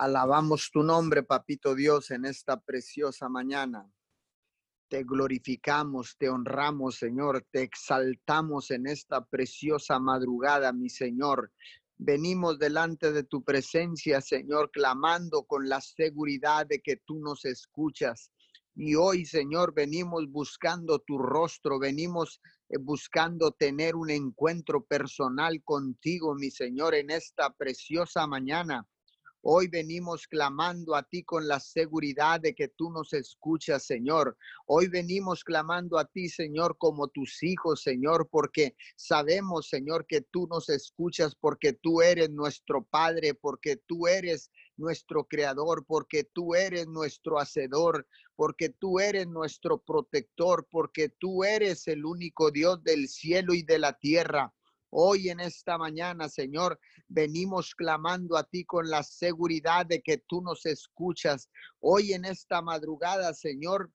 Alabamos tu nombre, papito Dios, en esta preciosa mañana. Te glorificamos, te honramos, Señor, te exaltamos en esta preciosa madrugada, mi Señor. Venimos delante de tu presencia, Señor, clamando con la seguridad de que tú nos escuchas. Y hoy, Señor, venimos buscando tu rostro, venimos eh, buscando tener un encuentro personal contigo, mi Señor, en esta preciosa mañana. Hoy venimos clamando a ti con la seguridad de que tú nos escuchas, Señor. Hoy venimos clamando a ti, Señor, como tus hijos, Señor, porque sabemos, Señor, que tú nos escuchas, porque tú eres nuestro Padre, porque tú eres nuestro creador, porque tú eres nuestro hacedor, porque tú eres nuestro protector, porque tú eres el único Dios del cielo y de la tierra. Hoy en esta mañana, Señor, venimos clamando a ti con la seguridad de que tú nos escuchas. Hoy en esta madrugada, Señor,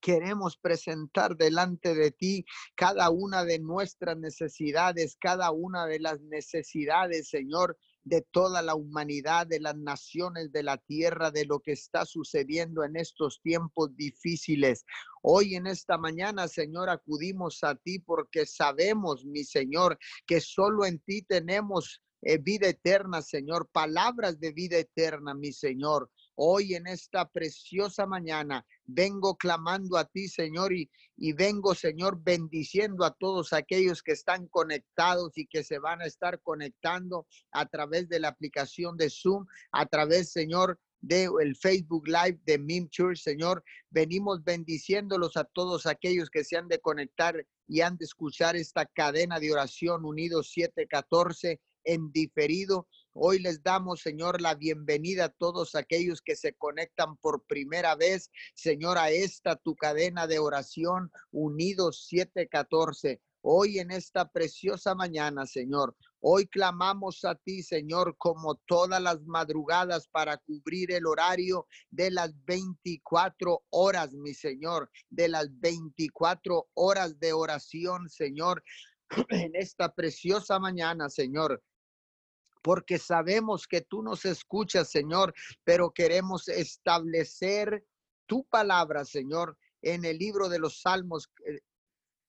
queremos presentar delante de ti cada una de nuestras necesidades, cada una de las necesidades, Señor, de toda la humanidad, de las naciones de la tierra, de lo que está sucediendo en estos tiempos difíciles. Hoy en esta mañana, Señor, acudimos a ti porque sabemos, mi Señor, que solo en ti tenemos eh, vida eterna, Señor, palabras de vida eterna, mi Señor. Hoy en esta preciosa mañana vengo clamando a ti, Señor, y, vengo, Señor, bendiciendo a todos aquellos que están conectados y que se van a estar conectando a través de la aplicación de Zoom, a través, Señor, de el Facebook Live de Mim Church, Señor. Venimos bendiciéndolos a todos aquellos que se han de conectar y han de escuchar esta cadena de oración unidos 714 en diferido. Hoy les damos, Señor, la bienvenida a todos aquellos que se conectan por primera vez, Señor, a esta tu cadena de oración unidos 714. Hoy en esta preciosa mañana, Señor, hoy clamamos a ti, Señor, como todas las madrugadas para cubrir el horario de las 24 horas, mi Señor, de las 24 horas de oración, Señor, en esta preciosa mañana, Señor porque sabemos que tú nos escuchas, Señor, pero queremos establecer tu palabra, Señor, en el libro de los Salmos, eh,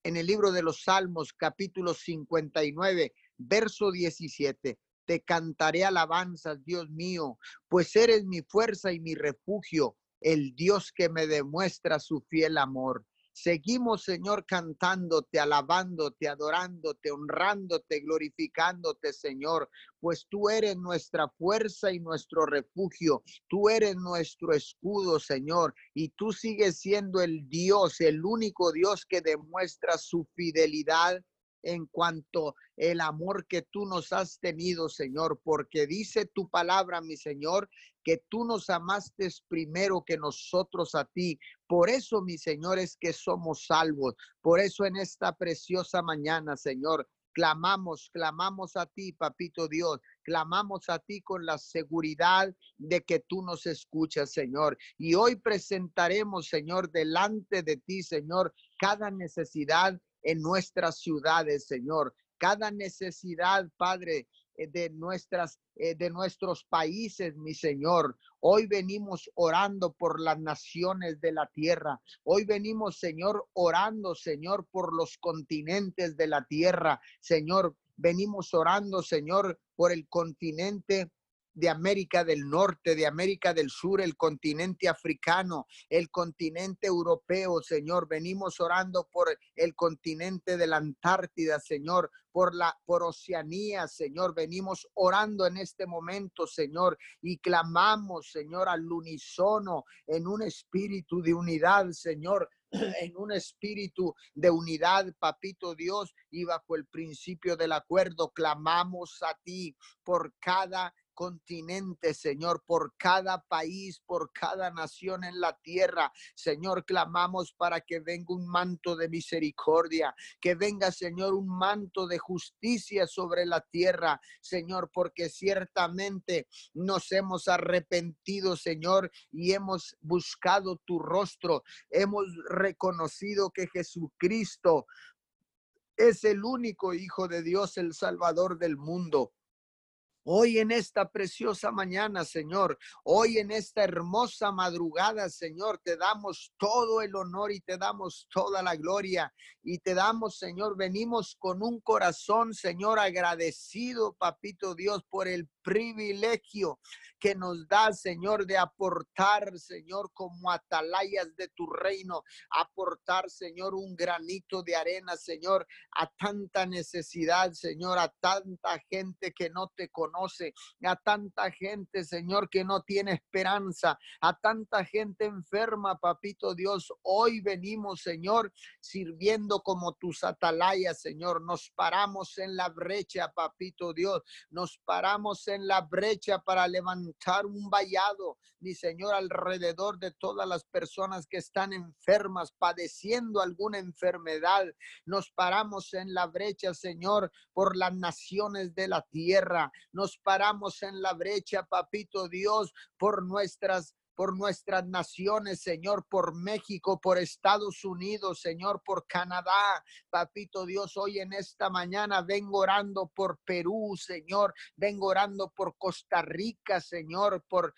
en el libro de los Salmos, capítulo 59, verso 17. Te cantaré alabanzas, Dios mío, pues eres mi fuerza y mi refugio, el Dios que me demuestra su fiel amor. Seguimos, Señor, cantándote, alabándote, adorándote, honrándote, glorificándote, Señor, pues tú eres nuestra fuerza y nuestro refugio. Tú eres nuestro escudo, Señor, y tú sigues siendo el Dios, el único Dios que demuestra su fidelidad en cuanto el amor que tú nos has tenido, Señor, porque dice tu palabra, mi Señor, que tú nos amaste primero que nosotros a ti. Por eso, mi Señor, es que somos salvos. Por eso en esta preciosa mañana, Señor, clamamos, clamamos a ti, papito Dios, clamamos a ti con la seguridad de que tú nos escuchas, Señor. Y hoy presentaremos, Señor, delante de ti, Señor, cada necesidad en nuestras ciudades, Señor. Cada necesidad, Padre, eh, de nuestras eh, de nuestros países, mi Señor. Hoy venimos orando por las naciones de la tierra. Hoy venimos, Señor, orando, Señor, por los continentes de la tierra. Señor, venimos orando, Señor, por el continente de América del Norte, de América del Sur, el continente africano, el continente europeo, Señor. Venimos orando por el continente de la Antártida, Señor, por la por Oceanía, Señor. Venimos orando en este momento, Señor, y clamamos, Señor, al unísono en un espíritu de unidad, Señor, en un espíritu de unidad, papito Dios, y bajo el principio del acuerdo, clamamos a ti por cada continente, Señor, por cada país, por cada nación en la tierra. Señor, clamamos para que venga un manto de misericordia, que venga, Señor, un manto de justicia sobre la tierra, Señor, porque ciertamente nos hemos arrepentido, Señor, y hemos buscado tu rostro. Hemos reconocido que Jesucristo es el único Hijo de Dios, el Salvador del mundo. Hoy en esta preciosa mañana, Señor, hoy en esta hermosa madrugada, Señor, te damos todo el honor y te damos toda la gloria y te damos, Señor, venimos con un corazón, Señor, agradecido, papito Dios, por el privilegio que nos da, Señor, de aportar, Señor, como atalayas de tu reino, aportar, Señor, un granito de arena, Señor, a tanta necesidad, Señor, a tanta gente que no te conoce, a tanta gente, Señor, que no tiene esperanza, a tanta gente enferma, papito Dios. Hoy venimos, Señor, sirviendo como tus atalayas, Señor. Nos paramos en la brecha, papito Dios. Nos paramos en la brecha para levantar un vallado, mi Señor, alrededor de todas las personas que están enfermas, padeciendo alguna enfermedad. Nos paramos en la brecha, Señor, por las naciones de la tierra. Nos paramos en la brecha, papito Dios, por nuestras por nuestras naciones, Señor, por México, por Estados Unidos, Señor, por Canadá. Papito Dios, hoy en esta mañana vengo orando por Perú, Señor. Vengo orando por Costa Rica, Señor, por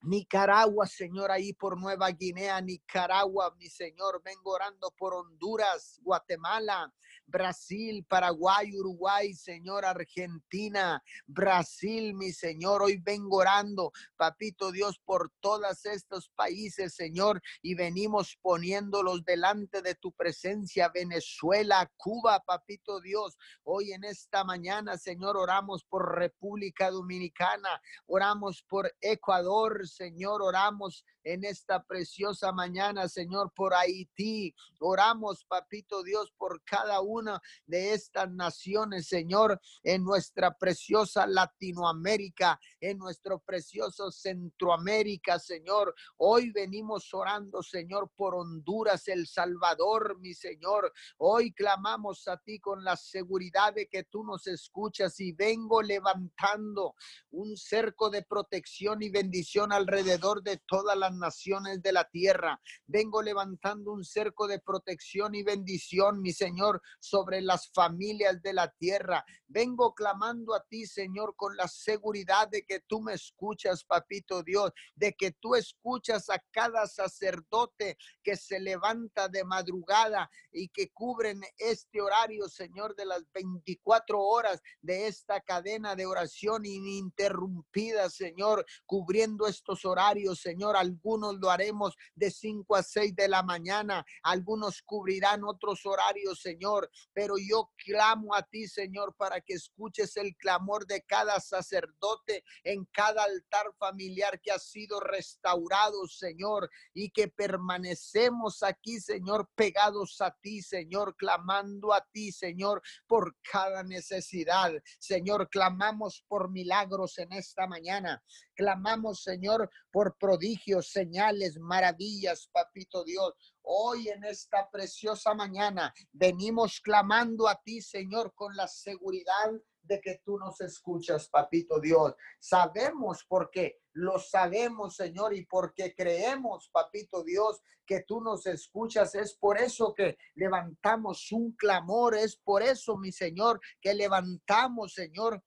Nicaragua, Señor, ahí por Nueva Guinea, Nicaragua, mi Señor, vengo orando por Honduras, Guatemala, Brasil, Paraguay, Uruguay, Señor, Argentina, Brasil, mi Señor. Hoy vengo orando, papito Dios, por todos estos países, Señor, y venimos poniéndolos delante de tu presencia, Venezuela, Cuba, papito Dios. Hoy en esta mañana, Señor, oramos por República Dominicana, oramos por Ecuador, Señor, oramos en esta preciosa mañana, Señor, por Haití. Oramos, papito Dios, por cada una de estas naciones, Señor, en nuestra preciosa Latinoamérica, en nuestro precioso Centroamérica, Señor. Hoy venimos orando, Señor, por Honduras, El Salvador, mi Señor. Hoy clamamos a ti con la seguridad de que tú nos escuchas y vengo levantando un cerco de protección y bendición alrededor de toda la naciones de la tierra. Vengo levantando un cerco de protección y bendición, mi Señor, sobre las familias de la tierra. Vengo clamando a ti, Señor, con la seguridad de que tú me escuchas, papito Dios, de que tú escuchas a cada sacerdote que se levanta de madrugada y que cubren este horario, Señor, de las 24 horas de esta cadena de oración ininterrumpida, Señor, cubriendo estos horarios, Señor algunos lo haremos de 5 a 6 de la mañana, algunos cubrirán otros horarios, Señor, pero yo clamo a ti, Señor, para que escuches el clamor de cada sacerdote en cada altar familiar que ha sido restaurado, Señor, y que permanecemos aquí, Señor, pegados a ti, Señor, clamando a ti, Señor, por cada necesidad. Señor, clamamos por milagros en esta mañana. Clamamos, Señor, por prodigios, señales, maravillas, papito Dios. Hoy en esta preciosa mañana venimos clamando a ti, Señor, con la seguridad de que tú nos escuchas, papito Dios. Sabemos porque lo sabemos, Señor, y porque creemos, papito Dios, que tú nos escuchas. Es por eso que levantamos un clamor, es por eso, mi Señor, que levantamos, Señor,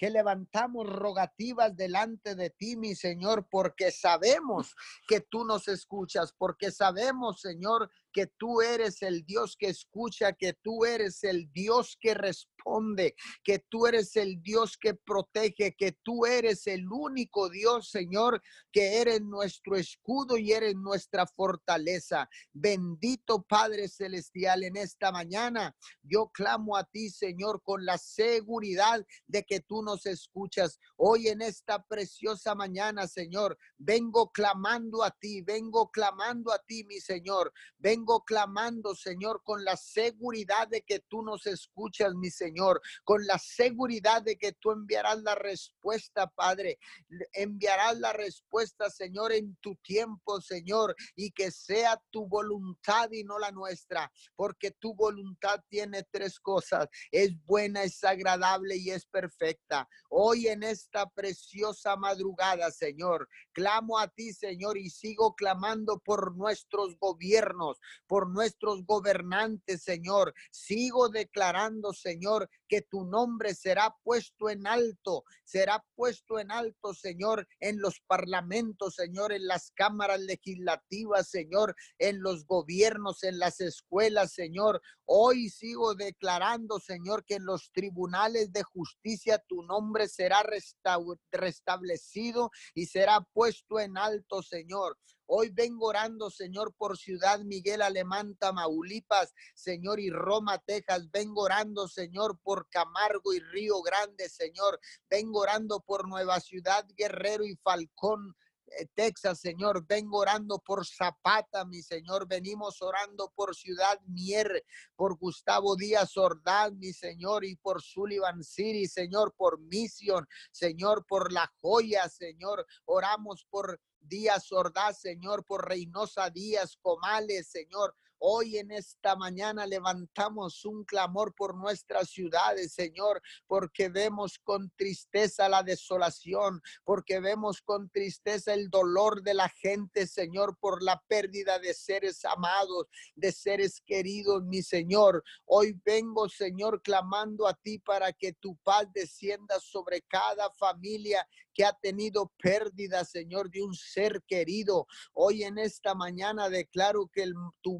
que levantamos rogativas delante de ti, mi Señor, porque sabemos que tú nos escuchas, porque sabemos, Señor, que tú eres el Dios que escucha, que tú eres el Dios que responde, que tú eres el Dios que protege, que tú eres el único Dios, Señor, que eres nuestro escudo y eres nuestra fortaleza. Bendito Padre Celestial, en esta mañana yo clamo a ti, Señor, con la seguridad de que tú nos escuchas. Hoy en esta preciosa mañana, Señor, vengo clamando a ti, vengo clamando a ti, mi Señor. Vengo clamando, Señor, con la seguridad de que tú nos escuchas, mi Señor, con la seguridad de que tú enviarás la respuesta, Padre. Enviarás la respuesta, Señor, en tu tiempo, Señor, y que sea tu voluntad y no la nuestra, porque tu voluntad tiene tres cosas. Es buena, es agradable y es perfecta. Hoy en esta preciosa madrugada, Señor, clamo a ti, Señor, y sigo clamando por nuestros gobiernos, por nuestros gobernantes, Señor. Sigo declarando, Señor, और que tu nombre será puesto en alto, será puesto en alto, Señor, en los parlamentos, Señor, en las cámaras legislativas, Señor, en los gobiernos, en las escuelas, Señor. Hoy sigo declarando, Señor, que en los tribunales de justicia tu nombre será restablecido y será puesto en alto, Señor. Hoy vengo orando, Señor, por Ciudad Miguel Alemán, Tamaulipas, Señor, y Roma, Texas. Vengo orando, Señor, por Camargo y Río Grande, Señor. Vengo orando por Nueva Ciudad, Guerrero y Falcón. Eh, Texas, Señor. Vengo orando por Zapata, mi Señor. Venimos orando por Ciudad Mier, por Gustavo Díaz Ordaz, mi Señor, y por Sullivan City, Señor, por Mission, Señor, por La Joya, Señor. Oramos por Díaz Ordaz, Señor, por Reynosa Díaz, Comales, Señor. Hoy en esta mañana levantamos un clamor por nuestras ciudades, Señor, porque vemos con tristeza la desolación, porque vemos con tristeza el dolor de la gente, Señor, por la pérdida de seres amados, de seres queridos, mi Señor. Hoy vengo, Señor, clamando a ti para que tu paz descienda sobre cada familia que ha tenido pérdida, Señor, de un ser querido. Hoy en esta mañana declaro que el, tu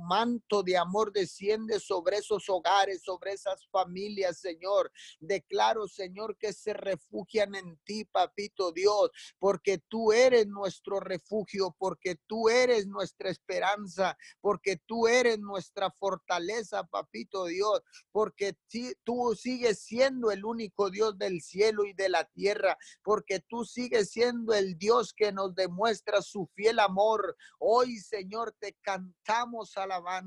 de amor desciende sobre esos hogares, sobre esas familias, Señor. Declaro, Señor, que se refugian en ti, papito Dios, porque tú eres nuestro refugio, porque tú eres nuestra esperanza, porque tú eres nuestra fortaleza, papito Dios, porque tú sigues siendo el único Dios del cielo y de la tierra, porque tú sigue siendo el Dios que nos demuestra su fiel amor. Hoy, Señor, te cantamos alabanza,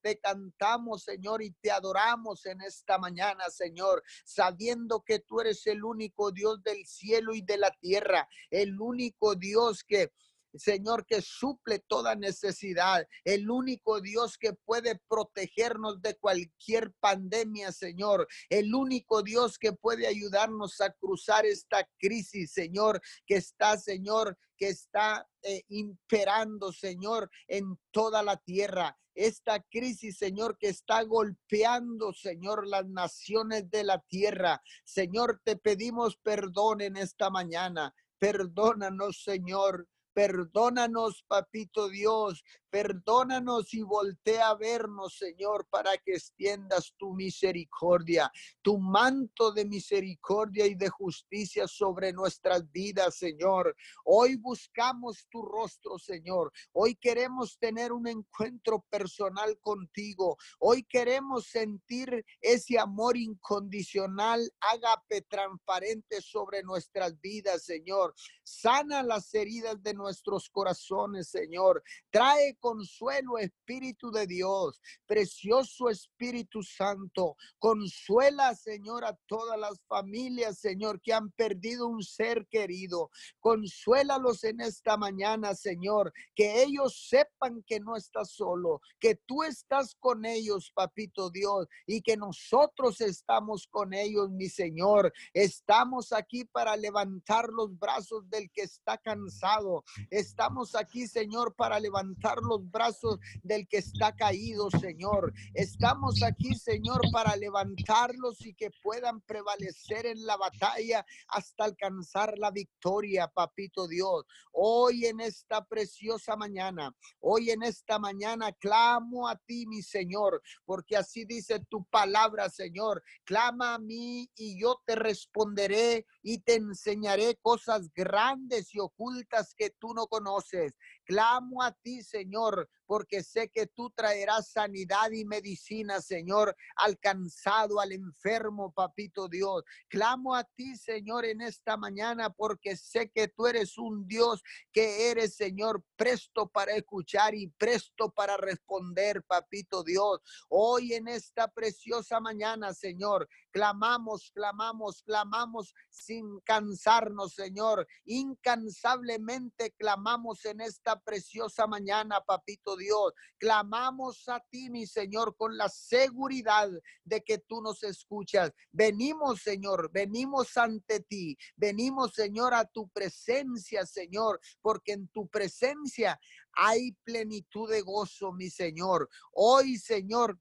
te cantamos, Señor, y te adoramos en esta mañana, Señor, sabiendo que tú eres el único Dios del cielo y de la tierra, el único Dios que Señor, que suple toda necesidad, el único Dios que puede protegernos de cualquier pandemia, Señor, el único Dios que puede ayudarnos a cruzar esta crisis, Señor, que está, Señor, que está eh, imperando, Señor, en toda la tierra. Esta crisis, Señor, que está golpeando, Señor, las naciones de la tierra. Señor, te pedimos perdón en esta mañana. Perdónanos, Señor. Perdónanos, papito Dios, Perdónanos y voltea a vernos, Señor, para que extiendas tu misericordia, tu manto de misericordia y de justicia sobre nuestras vidas, Señor. Hoy buscamos tu rostro, Señor. Hoy queremos tener un encuentro personal contigo. Hoy queremos sentir ese amor incondicional, ágape transparente sobre nuestras vidas, Señor. Sana las heridas de nuestros corazones, Señor. Trae consuelo, Espíritu de Dios, precioso Espíritu Santo. Consuela, Señor, a todas las familias, Señor, que han perdido un ser querido. Consuélalos en esta mañana, Señor, que ellos sepan que no estás solo, que tú estás con ellos, papito Dios, y que nosotros estamos con ellos, mi Señor. Estamos aquí para levantar los brazos del que está cansado. Estamos aquí, Señor, para levantar los brazos del que está caído, Señor. Estamos aquí, Señor, para levantarlos y que puedan prevalecer en la batalla hasta alcanzar la victoria, papito Dios. Hoy en esta preciosa mañana, hoy en esta mañana clamo a ti, mi Señor, porque así dice tu palabra, Señor. Clama a mí y yo te responderé y te enseñaré cosas grandes y ocultas que tú no conoces. Clamo a ti, Señor, porque sé que tú traerás sanidad y medicina, Señor, alcanzado al enfermo, papito Dios. Clamo a ti, Señor, en esta mañana, porque sé que tú eres un Dios que eres, Señor, presto para escuchar y presto para responder, papito Dios. Hoy en esta preciosa mañana, Señor, clamamos, clamamos, clamamos sin cansarnos, Señor. Incansablemente clamamos en esta preciosa mañana, papito Dios. Clamamos a ti, mi Señor, con la seguridad de que tú nos escuchas. Venimos, Señor, venimos ante ti. Venimos, Señor, a tu presencia, Señor, porque en tu presencia hay plenitud de gozo, mi Señor. Hoy, Señor,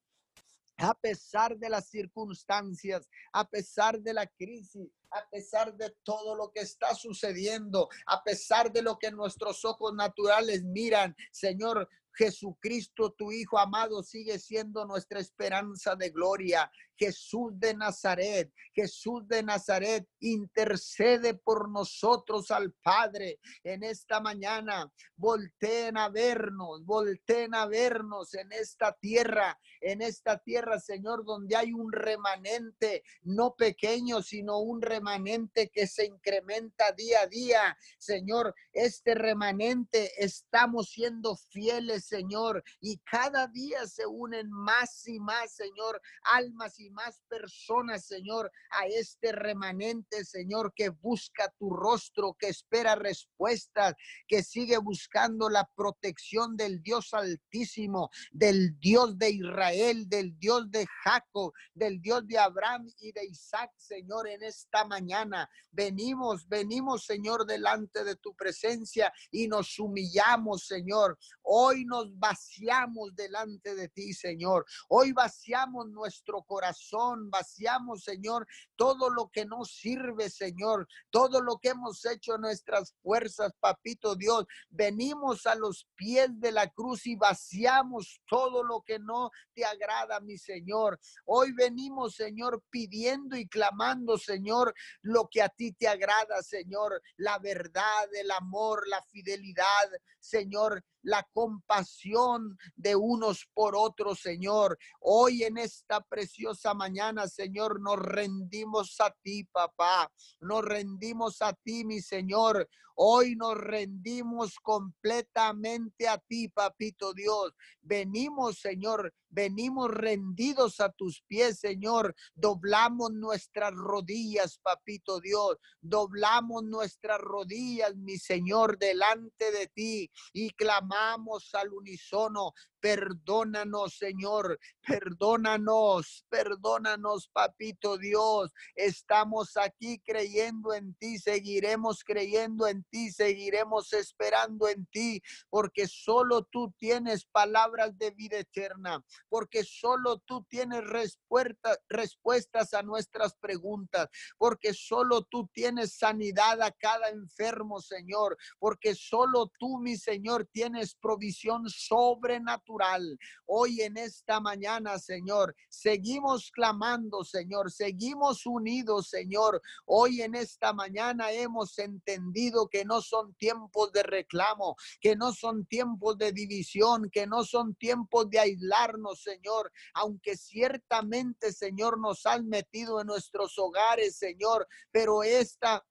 a pesar de las circunstancias, a pesar de la crisis, a pesar de todo lo que está sucediendo, a pesar de lo que nuestros ojos naturales miran, Señor, Jesucristo, tu Hijo amado, sigue siendo nuestra esperanza de gloria. Jesús de Nazaret, Jesús de Nazaret, intercede por nosotros al Padre en esta mañana. Volteen a vernos, volteen a vernos en esta tierra, en esta tierra, Señor, donde hay un remanente, no pequeño, sino un remanente que se incrementa día a día. Señor, este remanente estamos siendo fieles, Señor, y cada día se unen más y más, Señor, almas y más personas, Señor, a este remanente, Señor, que busca tu rostro, que espera respuestas, que sigue buscando la protección del Dios Altísimo, del Dios de Israel, del Dios de Jacob, del Dios de Abraham y de Isaac, Señor, en esta mañana. Venimos, venimos, Señor, delante de tu presencia y nos humillamos, Señor. Hoy nos vaciamos delante de ti, Señor. Hoy vaciamos nuestro corazón vaciamos, Señor, todo lo que nos sirve, Señor, todo lo que hemos hecho nuestras fuerzas, papito Dios. Venimos a los pies de la cruz y vaciamos todo lo que no te agrada, mi Señor. Hoy venimos, Señor, pidiendo y clamando, Señor, lo que a ti te agrada, Señor, la verdad, el amor, la fidelidad, Señor, la compasión de unos por otros, Señor. Hoy en esta preciosa mañana, Señor, nos rendimos a ti, papá. Nos rendimos a ti, mi Señor. Hoy nos rendimos completamente a ti, papito Dios. Venimos, Señor, venimos rendidos a tus pies, Señor. Doblamos nuestras rodillas, papito Dios. Doblamos nuestras rodillas, mi Señor, delante de ti y clamamos al unísono. Perdónanos, Señor. Perdónanos, perdónanos, papito Dios. Estamos aquí creyendo en ti, seguiremos creyendo en ti, seguiremos esperando en ti, porque solo tú tienes palabras de vida eterna, porque solo tú tienes respuesta, respuestas a nuestras preguntas, porque solo tú tienes sanidad a cada enfermo, Señor, porque solo tú, mi Señor, tienes provisión sobrenatural. Hoy en esta mañana, Señor, seguimos clamando, Señor, seguimos unidos, Señor. Hoy en esta mañana hemos entendido que no son tiempos de reclamo, que no son tiempos de división, que no son tiempos de aislarnos, Señor, aunque ciertamente, Señor, nos han metido en nuestros hogares, Señor, pero esta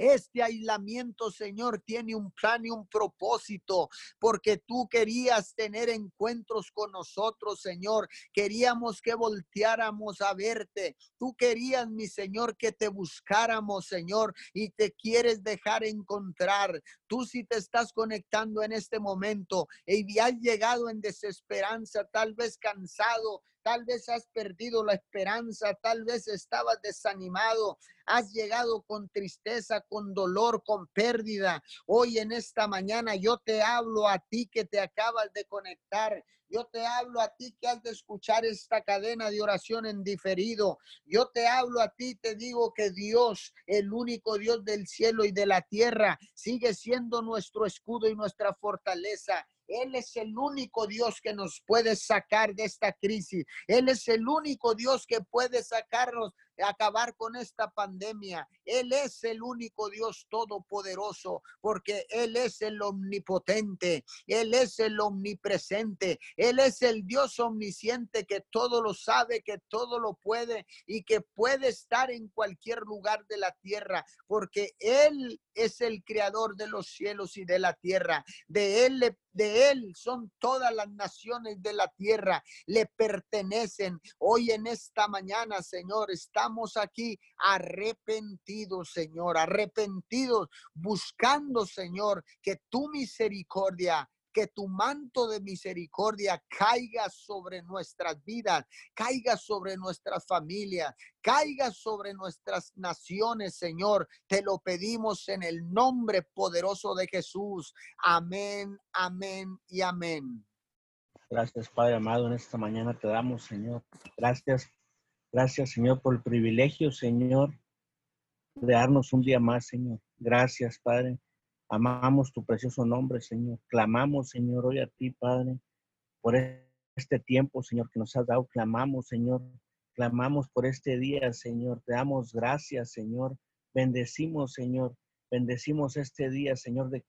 este aislamiento, Señor, tiene un plan y un propósito, porque tú querías tener encuentros con nosotros, Señor. Queríamos que volteáramos a verte. Tú querías, mi Señor, que te buscáramos, Señor, y te quieres dejar encontrar. Tú si te estás conectando en este momento y has llegado en desesperanza, tal vez cansado, tal vez has perdido la esperanza, tal vez estabas desanimado, has llegado con tristeza, con dolor, con pérdida. Hoy en esta mañana yo te hablo a ti que te acabas de conectar. Yo te hablo a ti que has de escuchar esta cadena de oración en diferido. Yo te hablo a ti, te digo que Dios, el único Dios del cielo y de la tierra, sigue siendo nuestro escudo y nuestra fortaleza. Él es el único Dios que nos puede sacar de esta crisis. Él es el único Dios que puede sacarnos acabar con esta pandemia. Él es el único Dios todopoderoso porque Él es el omnipotente, Él es el omnipresente, Él es el Dios omnisciente que todo lo sabe, que todo lo puede y que puede estar en cualquier lugar de la tierra porque Él es el creador de los cielos y de la tierra. De Él, de Él son todas las naciones de la tierra, le pertenecen. Hoy en esta mañana, Señor, estamos aquí arrepentidos, Señor, arrepentidos, buscando, Señor, que tu misericordia que tu manto de misericordia caiga sobre nuestras vidas, caiga sobre nuestras familias, caiga sobre nuestras naciones, Señor. Te lo pedimos en el nombre poderoso de Jesús. Amén, amén y amén. Gracias, Padre amado. En esta mañana te damos, Señor. Gracias, gracias, Señor, por el privilegio, Señor, de darnos un día más, Señor. Gracias, Padre Amamos tu precioso nombre, Señor. Clamamos, Señor, hoy a ti, Padre, por este tiempo, Señor, que nos has dado. Clamamos, Señor. Clamamos por este día, Señor. Te damos gracias, Señor. Bendecimos, Señor. Bendecimos este día, Señor. De,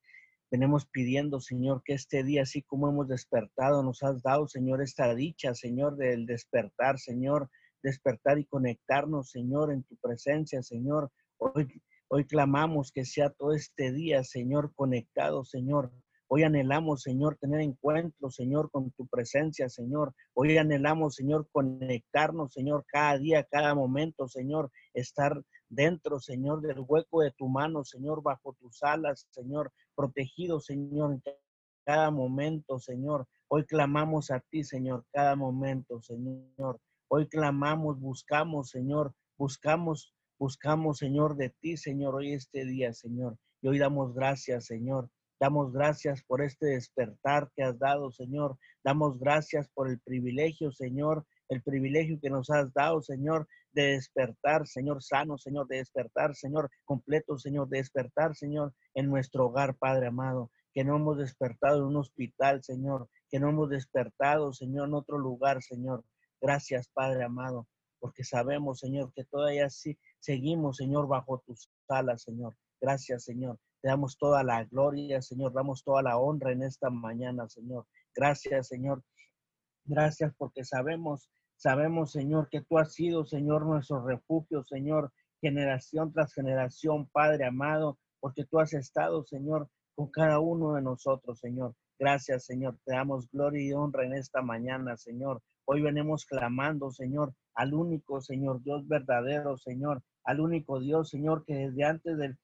venimos pidiendo, Señor, que este día, así como hemos despertado, nos has dado, Señor, esta dicha, Señor, del despertar, Señor. Despertar y conectarnos, Señor, en tu presencia, Señor. Hoy Hoy clamamos que sea todo este día, Señor, conectado, Señor. Hoy anhelamos, Señor, tener encuentro, Señor, con tu presencia, Señor. Hoy anhelamos, Señor, conectarnos, Señor, cada día, cada momento, Señor, estar dentro, Señor, del hueco de tu mano, Señor, bajo tus alas, Señor, protegido, Señor, en cada momento, Señor. Hoy clamamos a ti, Señor, cada momento, Señor. Hoy clamamos, buscamos, Señor, buscamos Buscamos, Señor, de ti, Señor, hoy este día, Señor. Y hoy damos gracias, Señor. Damos gracias por este despertar que has dado, Señor. Damos gracias por el privilegio, Señor, el privilegio que nos has dado, Señor, de despertar, Señor, sano, Señor, de despertar, Señor, completo, Señor, de despertar, Señor, en nuestro hogar, Padre amado, que no hemos despertado en un hospital, Señor, que no hemos despertado, Señor, en otro lugar, Señor. Gracias, Padre amado, porque sabemos, Señor, que todavía sí seguimos, Señor, bajo tus alas, Señor. Gracias, Señor. Te damos toda la gloria, Señor. Damos toda la honra en esta mañana, Señor. Gracias, Señor. Gracias porque sabemos, sabemos, Señor, que tú has sido, Señor, nuestro refugio, Señor, generación tras generación, Padre amado, porque tú has estado, Señor, con cada uno de nosotros, Señor. Gracias, Señor. Te damos gloria y honra en esta mañana, Señor. Hoy venimos clamando, Señor, al único, Señor, Dios verdadero, Señor, al único Dios, Señor, que desde antes de,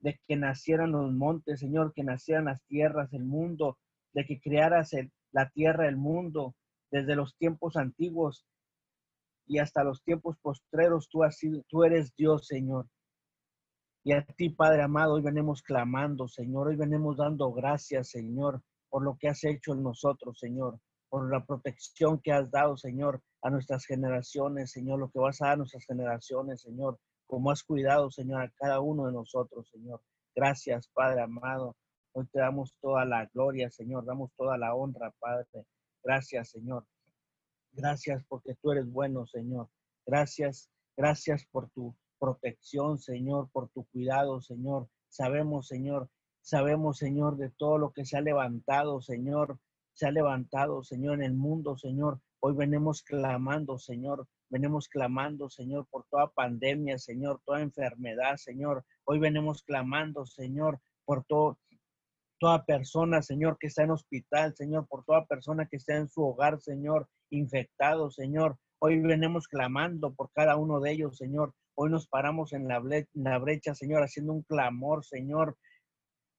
de, que nacieran los montes, Señor, que nacieran las tierras, el mundo, de que crearas la tierra, el mundo, desde los tiempos antiguos y hasta los tiempos postreros, tú, tú eres Dios, Señor. Y a ti, Padre amado, hoy venimos clamando, Señor, hoy venimos dando gracias, Señor, por lo que has hecho en nosotros, Señor, por la protección que has dado, Señor, a nuestras generaciones, Señor, lo que vas a dar a nuestras generaciones, Señor, como has cuidado, Señor, a cada uno de nosotros, Señor. Gracias, Padre amado. Hoy te damos toda la gloria, Señor, damos toda la honra, Padre. Gracias, Señor. Gracias porque tú eres bueno, Señor. Gracias, gracias por tu protección, Señor, por tu cuidado, Señor. Sabemos, Señor, sabemos, Señor, de todo lo que se ha levantado, Señor, se ha levantado, Señor, en el mundo, Señor. Hoy venimos clamando, Señor, venimos clamando, Señor, por toda pandemia, Señor, toda enfermedad, Señor. Hoy venimos clamando, Señor, por toda persona, Señor, que está en hospital, Señor, por toda persona que está en su hogar, Señor, infectado, Señor. Hoy venimos clamando por cada uno de ellos, Señor. Hoy nos paramos en la, brecha, Señor, haciendo un clamor, Señor,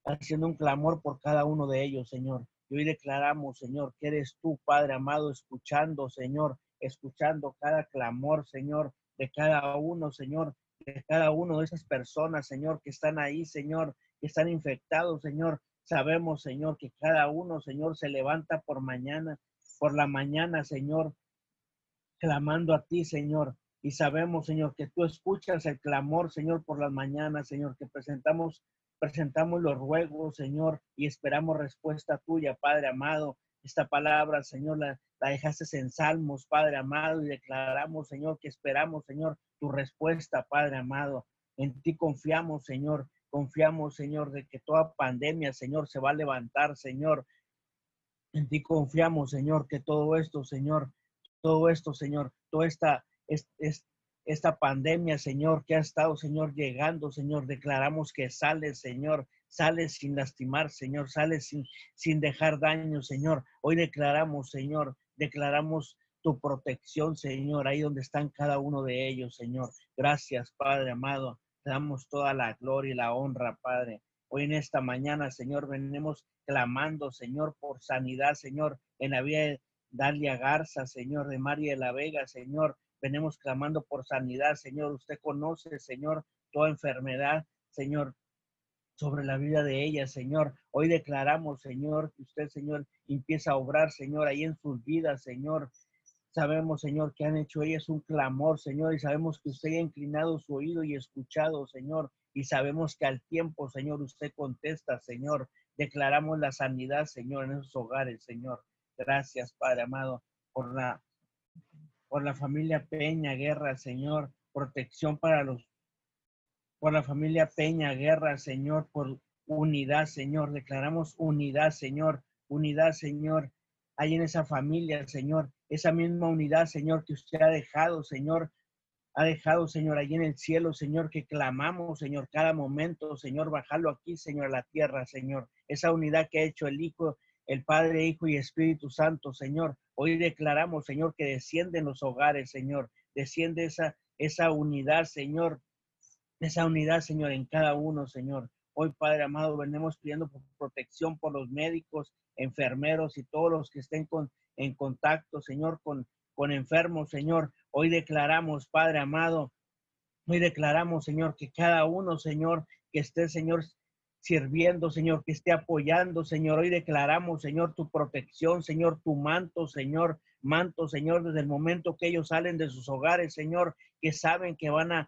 haciendo un clamor por cada uno de ellos, Señor. Y hoy declaramos, Señor, que eres tú, Padre amado, escuchando, Señor, escuchando cada clamor, Señor, de cada uno, Señor, de cada uno de esas personas, Señor, que están ahí, Señor, que están infectados, Señor. Sabemos, Señor, que cada uno, Señor, se levanta por mañana, por la mañana, Señor, clamando a ti, Señor. Y sabemos, Señor, que tú escuchas el clamor, Señor, por las mañanas, Señor, que presentamos presentamos los ruegos, Señor, y esperamos respuesta tuya, Padre amado. Esta palabra, Señor, la, la dejaste en salmos, Padre amado, y declaramos, Señor, que esperamos, Señor, tu respuesta, Padre amado. En ti confiamos, Señor. Confiamos, Señor, de que toda pandemia, Señor, se va a levantar, Señor. En ti confiamos, Señor, que todo esto, Señor, todo esto, Señor, toda esta, es, esta pandemia, Señor, que ha estado, Señor, llegando, Señor. Declaramos que sale, Señor, sale sin lastimar, Señor, sale sin, sin dejar daño, Señor. Hoy declaramos, Señor, declaramos tu protección, Señor, ahí donde están cada uno de ellos, Señor. Gracias, Padre amado. Te damos toda la gloria y la honra, Padre. Hoy en esta mañana, Señor, venimos clamando, Señor, por sanidad, Señor, en la vida de Dalia Garza, Señor, de María de la Vega, Señor. Venimos clamando por sanidad, Señor. Usted conoce, Señor, toda enfermedad, Señor, sobre la vida de ella, Señor. Hoy declaramos, Señor, que usted, Señor, empieza a obrar, Señor, ahí en sus vidas, Señor. Sabemos, Señor, que han hecho ellas un clamor, Señor, y sabemos que usted ha inclinado su oído y escuchado, Señor, y sabemos que al tiempo, Señor, usted contesta, Señor. Declaramos la sanidad, Señor, en esos hogares, Señor. Gracias, Padre amado, por la, por la familia Peña Guerra, Señor. Protección para los, por la familia Peña Guerra, Señor, por unidad, Señor. Declaramos unidad, Señor. Unidad, Señor. Hay en esa familia, Señor. Esa misma unidad, Señor, que usted ha dejado, Señor, ha dejado, Señor, allí en el cielo, Señor, que clamamos, Señor, cada momento, Señor, bajarlo aquí, Señor, a la tierra, Señor. Esa unidad que ha hecho el Hijo, el Padre, Hijo y Espíritu Santo, Señor. Hoy declaramos, Señor, que desciende en los hogares, Señor. Desciende esa, esa unidad, Señor. Esa unidad, Señor, en cada uno, Señor. Hoy, Padre amado, venimos pidiendo protección por los médicos, enfermeros y todos los que estén con, en contacto, Señor, con, con enfermos, Señor. Hoy declaramos, Padre amado, hoy declaramos, Señor, que cada uno, Señor, que esté, Señor, sirviendo, Señor, que esté apoyando, Señor. Hoy declaramos, Señor, tu protección, Señor, tu manto, Señor, manto, Señor, desde el momento que ellos salen de sus hogares, Señor, que saben que van a,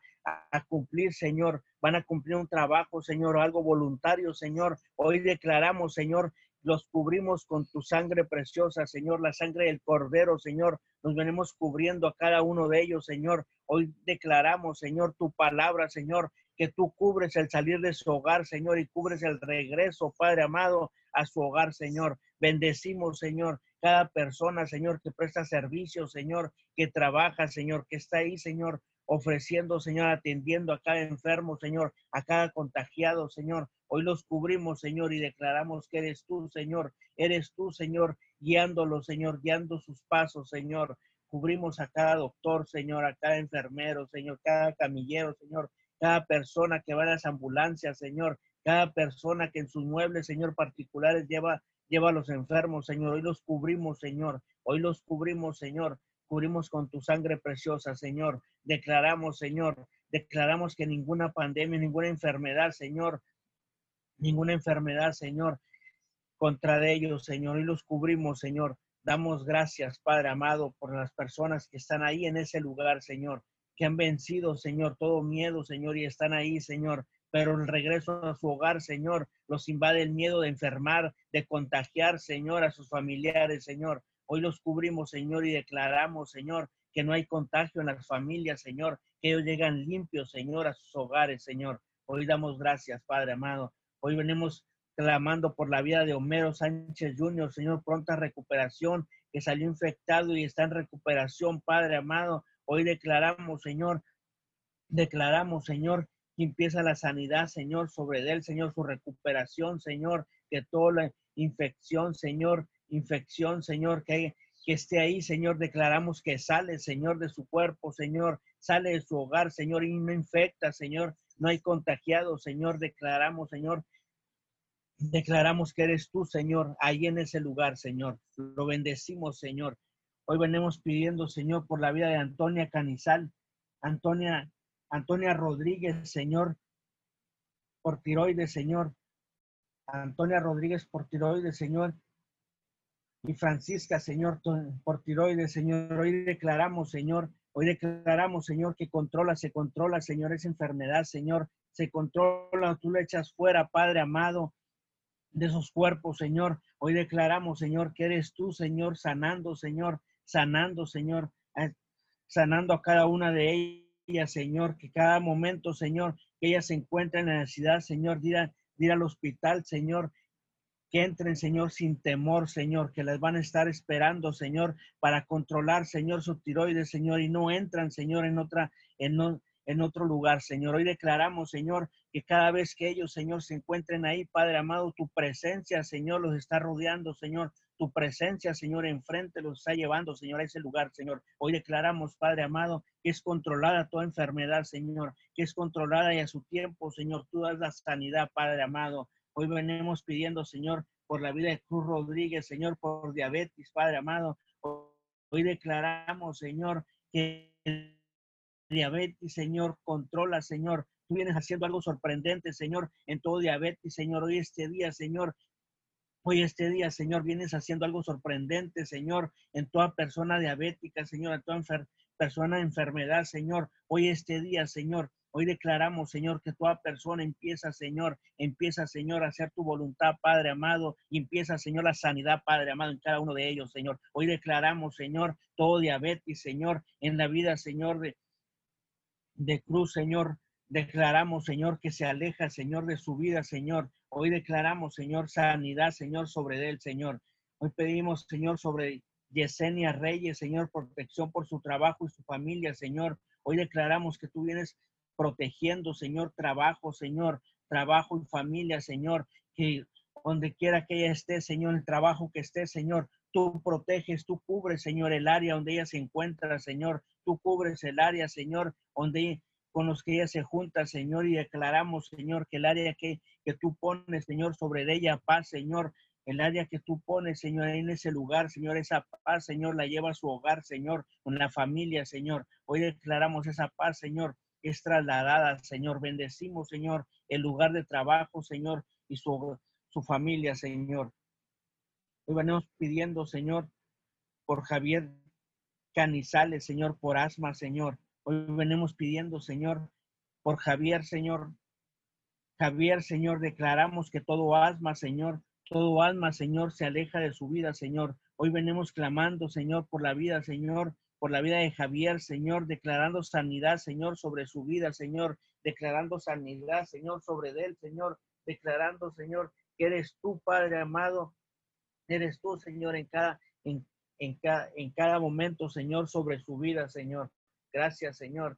cumplir, Señor, van a cumplir un trabajo, Señor, algo voluntario, Señor. Hoy declaramos, Señor, los cubrimos con tu sangre preciosa, Señor, la sangre del Cordero, Señor. Nos venimos cubriendo a cada uno de ellos, Señor. Hoy declaramos, Señor, tu palabra, Señor, que tú cubres el salir de su hogar, Señor, y cubres el regreso, Padre amado, a su hogar, Señor. Bendecimos, Señor, cada persona, Señor, que presta servicio, Señor, que trabaja, Señor, que está ahí, Señor, ofreciendo, Señor, atendiendo a cada enfermo, Señor, a cada contagiado, Señor. Hoy los cubrimos, Señor, y declaramos que eres tú, Señor. Eres tú, Señor, guiándolos, Señor, guiando sus pasos, Señor. Cubrimos a cada doctor, Señor, a cada enfermero, Señor, cada camillero, Señor, cada persona que va a las ambulancias, Señor, cada persona que en sus muebles, Señor, particulares lleva, lleva a los enfermos, Señor. Hoy los cubrimos, Señor. Hoy los cubrimos, Señor. Cubrimos con tu sangre preciosa, Señor. Declaramos, Señor, declaramos que ninguna pandemia, ninguna enfermedad, Señor, ninguna enfermedad, Señor, contra de ellos, Señor. Y los cubrimos, Señor. Damos gracias, Padre amado, por las personas que están ahí en ese lugar, Señor que han vencido, Señor, todo miedo, Señor, y están ahí, Señor. Pero el regreso a su hogar, Señor, los invade el miedo de enfermar, de contagiar, Señor, a sus familiares, Señor. Hoy los cubrimos, Señor, y declaramos, Señor, que no hay contagio en las familias, Señor, que ellos llegan limpios, Señor, a sus hogares, Señor. Hoy damos gracias, Padre amado. Hoy venimos clamando por la vida de Homero Sánchez Jr., Señor, pronta recuperación, que salió infectado y está en recuperación, Padre amado. Hoy declaramos, Señor, declaramos, Señor, que empieza la sanidad, Señor, sobre él, Señor, su recuperación, Señor, que toda la infección, Señor, infección, Señor, que, esté ahí, Señor, declaramos que sale, Señor, de su cuerpo, Señor, sale de su hogar, Señor, y no infecta, Señor, no hay contagiado, Señor, declaramos, Señor, declaramos que eres tú, Señor, ahí en ese lugar, Señor. Lo bendecimos, Señor. Hoy venimos pidiendo, Señor, por la vida de Antonia Canizal, Antonia, Antonia Rodríguez, Señor, por tiroides, Señor. Antonia Rodríguez por tiroides, Señor. Y Francisca, Señor, por tiroides, Señor. Hoy declaramos, Señor, hoy declaramos, Señor, que controla, se controla, Señor, esa enfermedad, Señor. Se controla, tú le echas fuera, Padre amado, de esos cuerpos, Señor. Hoy declaramos, Señor, que eres tú, Señor, sanando, Señor, sanando, Señor, sanando a cada una de ellas, Señor, que cada momento, Señor, que ellas se encuentren en la necesidad, Señor, ir, ir al hospital, Señor, que entren, Señor, sin temor, Señor, que las van a estar esperando, Señor, para controlar, Señor, su tiroides, Señor, y no entran, Señor, en otra, en, en otro lugar, Señor. Hoy declaramos, Señor, que cada vez que ellos, Señor, se encuentren ahí, Padre amado, tu presencia, Señor, los está rodeando, Señor. Tu presencia, Señor, enfrente los está llevando, Señor, a ese lugar, Señor. Hoy declaramos, Padre amado, que es controlada toda enfermedad, Señor, que es controlada y a su tiempo, Señor, tú das la sanidad, Padre amado. Hoy venimos pidiendo, Señor, por la vida de Cruz Rodríguez, Señor, por diabetes, Padre amado. Hoy declaramos, Señor, que diabetes, Señor, controla, Señor. Tú vienes haciendo algo sorprendente, Señor, en todo diabetes, Señor. Hoy este día, Señor, Hoy este día, Señor, vienes haciendo algo sorprendente, Señor, en toda persona diabética, Señor, en toda persona enfermedad, Señor. Hoy este día, Señor, Hoy declaramos, Señor, que toda persona empieza, Señor, empieza, Señor, a hacer tu voluntad, Padre amado, y empieza, Señor, la sanidad, Padre amado, en cada uno de ellos, Señor. Hoy declaramos, Señor, todo diabetes, Señor, en la vida, Señor, de, de cruz, Señor. Declaramos, Señor, que se aleja, Señor, de su vida, Señor. Hoy declaramos, Señor, sanidad, Señor, sobre él, Señor. Hoy pedimos, Señor, sobre Yesenia Reyes, Señor, protección por su trabajo y su familia, Señor. Hoy declaramos que tú vienes protegiendo, Señor, trabajo, Señor, trabajo y familia, Señor, que donde quiera que ella esté, Señor, el trabajo que esté, Señor, tú proteges, tú cubres, Señor, el área donde ella se encuentra, Señor, tú cubres el área, Señor, donde con los que ella se junta, Señor, y declaramos, Señor, que el área que, que tú pones, Señor, sobre ella, paz, Señor, el área que tú pones, Señor, en ese lugar, Señor, esa paz, Señor, la lleva a su hogar, Señor, con la familia, Señor. Hoy declaramos esa paz, Señor, es trasladada, Señor. Bendecimos, Señor, el lugar de trabajo, Señor, y su, su familia, Señor. Hoy venimos pidiendo, Señor, por Javier Canizales, Señor, por asma, Señor. Hoy venimos pidiendo, Señor, por Javier, Señor. Javier, Señor, declaramos que todo alma, Señor, todo alma, Señor, se aleja de su vida, Señor. Hoy venimos clamando, Señor, por la vida, Señor, por la vida de Javier, Señor, declarando sanidad, Señor, sobre su vida, Señor, declarando sanidad, Señor, sobre él, Señor, declarando, Señor, que eres tú, Padre amado, eres tú, Señor, en cada, en, en cada, en cada momento, Señor, sobre su vida, Señor. Gracias, Señor.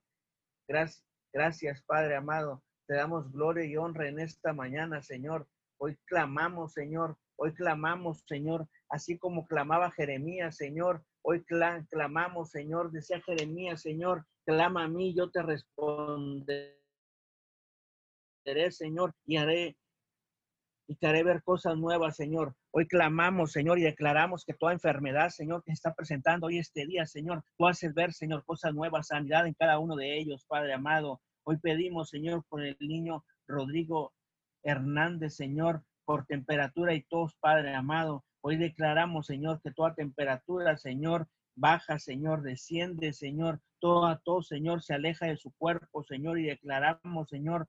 Gracias, Padre amado. Te damos gloria y honra en esta mañana, Señor. Hoy clamamos, Señor. Hoy clamamos, Señor, así como clamaba Jeremías, Señor. Hoy clamamos, Señor. Decía Jeremías, Señor, clama a mí, yo te responderé, Señor, y haré y te ver cosas nuevas, Señor. Hoy clamamos, Señor, y declaramos que toda enfermedad, Señor, que se está presentando hoy este día, Señor, tú haces ver, Señor, cosas nuevas, sanidad en cada uno de ellos, Padre amado. Hoy pedimos, Señor, por el niño Rodrigo Hernández, Señor, por temperatura y tos, Padre amado. Hoy declaramos, Señor, que toda temperatura, Señor, baja, Señor, desciende, Señor, toda tos, Señor, se aleja de su cuerpo, Señor, y declaramos, Señor,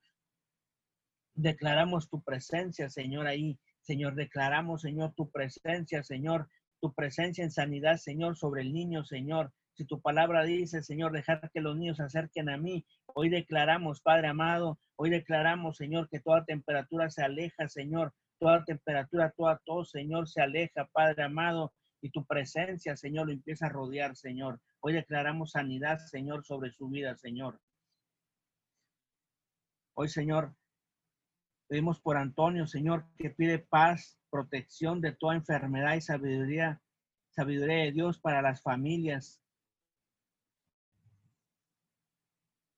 Declaramos tu presencia, Señor, ahí. Señor, declaramos, Señor, tu presencia, Señor, tu presencia en sanidad, Señor, sobre el niño, Señor. Si tu palabra dice, Señor, dejar que los niños se acerquen a mí, hoy declaramos, Padre amado, hoy declaramos, Señor, que toda temperatura se aleja, Señor, toda temperatura, toda tos, Señor, se aleja, Padre amado, y tu presencia, Señor, lo empieza a rodear, Señor. Hoy declaramos sanidad, Señor, sobre su vida, Señor. Hoy, Señor, Pedimos por Antonio, Señor, que pide paz, protección de toda enfermedad y sabiduría, sabiduría de Dios para las familias.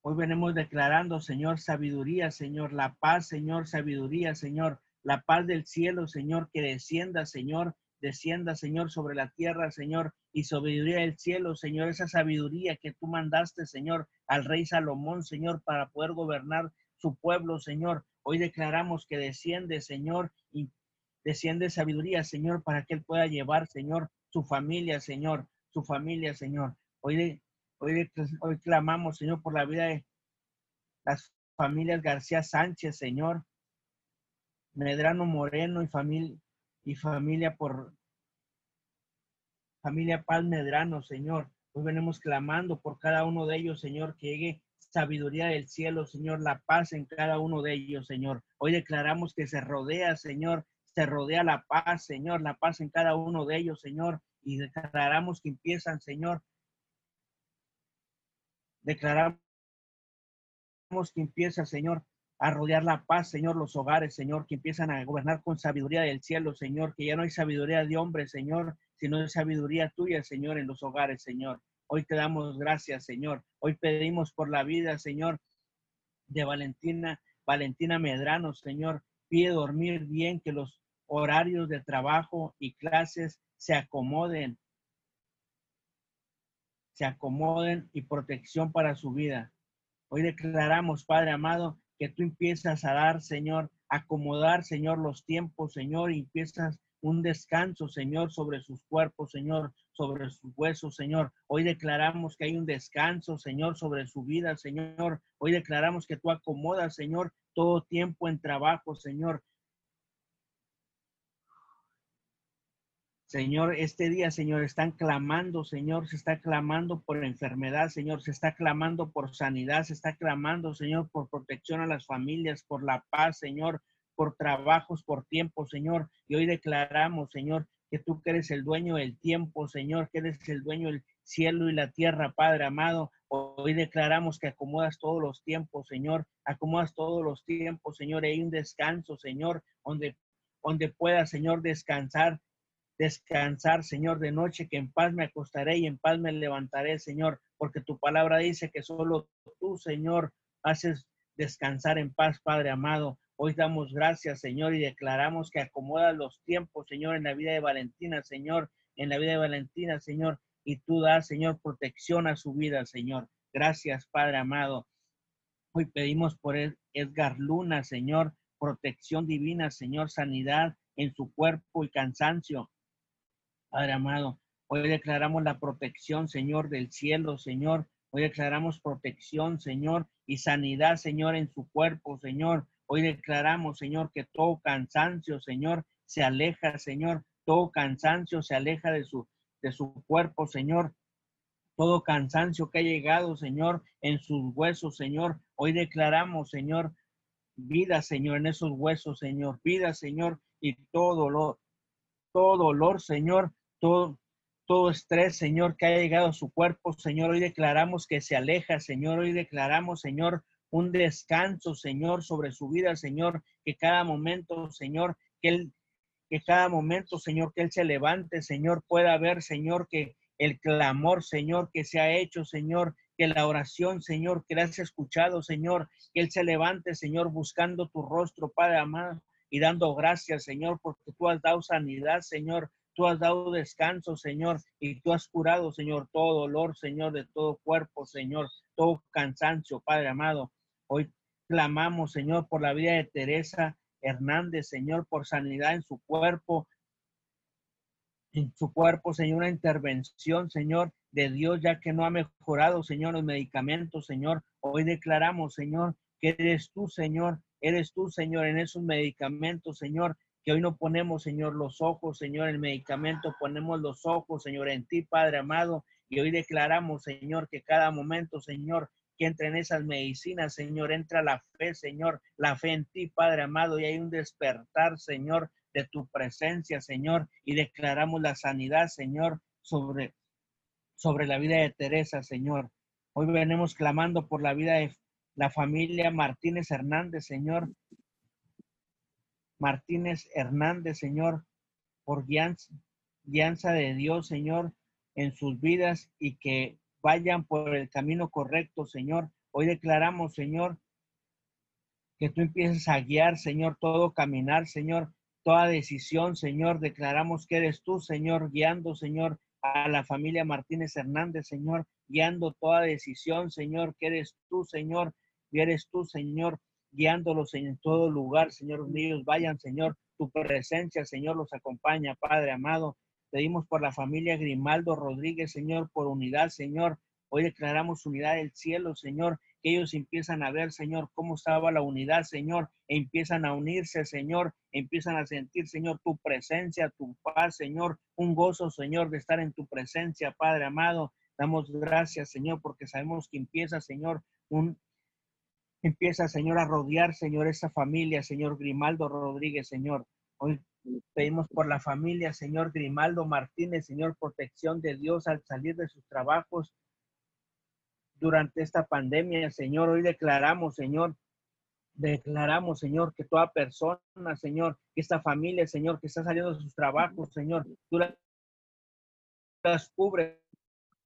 Hoy venimos declarando, Señor, sabiduría, Señor, la paz, Señor, sabiduría, Señor, la paz del cielo, Señor, que descienda, Señor, descienda, Señor, sobre la tierra, Señor, y sabiduría del cielo, Señor, esa sabiduría que tú mandaste, Señor, al rey Salomón, Señor, para poder gobernar su pueblo, Señor. Hoy declaramos que desciende, Señor, y desciende sabiduría, Señor, para que Él pueda llevar, Señor, su familia, Señor, su familia, Señor. Hoy, hoy, hoy clamamos, Señor, por la vida de las familias García Sánchez, Señor, Medrano Moreno y familia, y familia por familia Paz Medrano, Señor. Hoy venimos clamando por cada uno de ellos, Señor, que llegue sabiduría del cielo, Señor, la paz en cada uno de ellos, Señor. Hoy declaramos que se rodea, Señor, se rodea la paz, Señor, la paz en cada uno de ellos, Señor, y declaramos que empiezan, Señor. Declaramos que empieza, Señor, a rodear la paz, Señor, los hogares, Señor, que empiezan a gobernar con sabiduría del cielo, Señor, que ya no hay sabiduría de hombre, Señor, sino de sabiduría tuya, Señor, en los hogares, Señor. Hoy te damos gracias, Señor. Hoy pedimos por la vida, Señor, de Valentina, Valentina Medrano, Señor. Pide dormir bien, que los horarios de trabajo y clases se acomoden, se acomoden y protección para su vida. Hoy declaramos, Padre amado, que tú empiezas a dar, Señor, acomodar, Señor, los tiempos, Señor, y empiezas un descanso, Señor, sobre sus cuerpos, Señor, sobre sus huesos, Señor. Hoy declaramos que hay un descanso, Señor, sobre su vida, Señor. Hoy declaramos que tú acomodas, Señor, todo tiempo en trabajo, Señor. Señor, este día, Señor, están clamando, Señor, se está clamando por enfermedad, Señor, se está clamando por sanidad, se está clamando, Señor, por protección a las familias, por la paz, Señor, por trabajos, por tiempo, Señor. Y hoy declaramos, Señor, que tú que eres el dueño del tiempo, Señor, que eres el dueño del cielo y la tierra, Padre amado. Hoy declaramos que acomodas todos los tiempos, Señor, acomodas todos los tiempos, Señor. Hay un descanso, Señor, donde, donde pueda, Señor, descansar, descansar, Señor, de noche, que en paz me acostaré y en paz me levantaré, Señor, porque tu palabra dice que solo tú, Señor, haces descansar en paz, Padre amado. Hoy damos gracias, Señor, y declaramos que acomoda los tiempos, Señor, en la vida de Valentina, Señor, en la vida de Valentina, Señor, y tú das, Señor, protección a su vida, Señor. Gracias, Padre amado. Hoy pedimos por Edgar Luna, Señor, protección divina, Señor, sanidad en su cuerpo y cansancio. Padre amado, hoy declaramos la protección, Señor, del cielo, Señor. Hoy declaramos protección, Señor, y sanidad, Señor, en su cuerpo, Señor. Hoy declaramos, Señor, que todo cansancio, Señor, se aleja, Señor. Todo cansancio se aleja de su, de su cuerpo, Señor. Todo cansancio que ha llegado, Señor, en sus huesos, Señor. Hoy declaramos, Señor, vida, Señor, en esos huesos, Señor. Vida, Señor, y todo dolor, todo dolor, Señor, todo, todo estrés, Señor, que ha llegado a su cuerpo, Señor. Hoy declaramos que se aleja, Señor. Hoy declaramos, Señor, un descanso, Señor, sobre su vida, Señor, que cada momento, Señor, que él, que cada momento, Señor, que él se levante, Señor, pueda ver, Señor, que el clamor, Señor, que se ha hecho, Señor, que la oración, Señor, que le has escuchado, Señor, que él se levante, Señor, buscando tu rostro, Padre amado, y dando gracias, Señor, porque tú has dado sanidad, Señor, tú has dado descanso, Señor, y tú has curado, Señor, todo dolor, Señor, de todo cuerpo, Señor, todo cansancio, Padre amado. Hoy clamamos, Señor, por la vida de Teresa Hernández, Señor, por sanidad en su cuerpo, en su cuerpo, Señor, una intervención, Señor, de Dios, ya que no ha mejorado, Señor, los medicamentos, Señor. Hoy declaramos, Señor, que eres tú, Señor, eres tú, Señor, en esos medicamentos, Señor, que hoy no ponemos, Señor, los ojos, Señor, el medicamento, ponemos los ojos, Señor, en ti, Padre amado, y hoy declaramos, Señor, que cada momento, Señor, que entre en esas medicinas, Señor, entra la fe, Señor, la fe en ti, Padre amado, y hay un despertar, Señor, de tu presencia, Señor, y declaramos la sanidad, Señor, sobre, sobre la vida de Teresa, Señor. Hoy venimos clamando por la vida de la familia Martínez Hernández, Señor. Martínez Hernández, Señor, por guianza de Dios, Señor, en sus vidas y que vayan por el camino correcto, Señor. Hoy declaramos, Señor, que tú empieces a guiar, Señor, todo caminar, Señor, toda decisión, Señor. Declaramos que eres tú, Señor, guiando, Señor, a la familia Martínez Hernández, Señor, guiando toda decisión, Señor, que eres tú, Señor, y eres tú, Señor, guiándolos en todo lugar, Señor, ellos vayan, Señor, tu presencia, Señor, los acompaña, Padre amado. Pedimos por la familia Grimaldo Rodríguez, Señor, por unidad, Señor. Hoy declaramos unidad del cielo, Señor, que ellos empiezan a ver, Señor, cómo estaba la unidad, Señor, e empiezan a unirse, Señor, empiezan a sentir, Señor, tu presencia, tu paz, Señor, un gozo, Señor, de estar en tu presencia, Padre amado. Damos gracias, Señor, porque sabemos que empieza, Señor, un empieza, Señor, a rodear, Señor, esa familia, Señor Grimaldo Rodríguez, Señor. Hoy Pedimos por la familia, Señor Grimaldo Martínez, Señor, protección de Dios al salir de sus trabajos, durante esta pandemia, Señor. Hoy declaramos, Señor, declaramos, Señor, que toda persona, Señor, que esta familia, Señor, que está saliendo de sus trabajos, Señor, tú las cubres,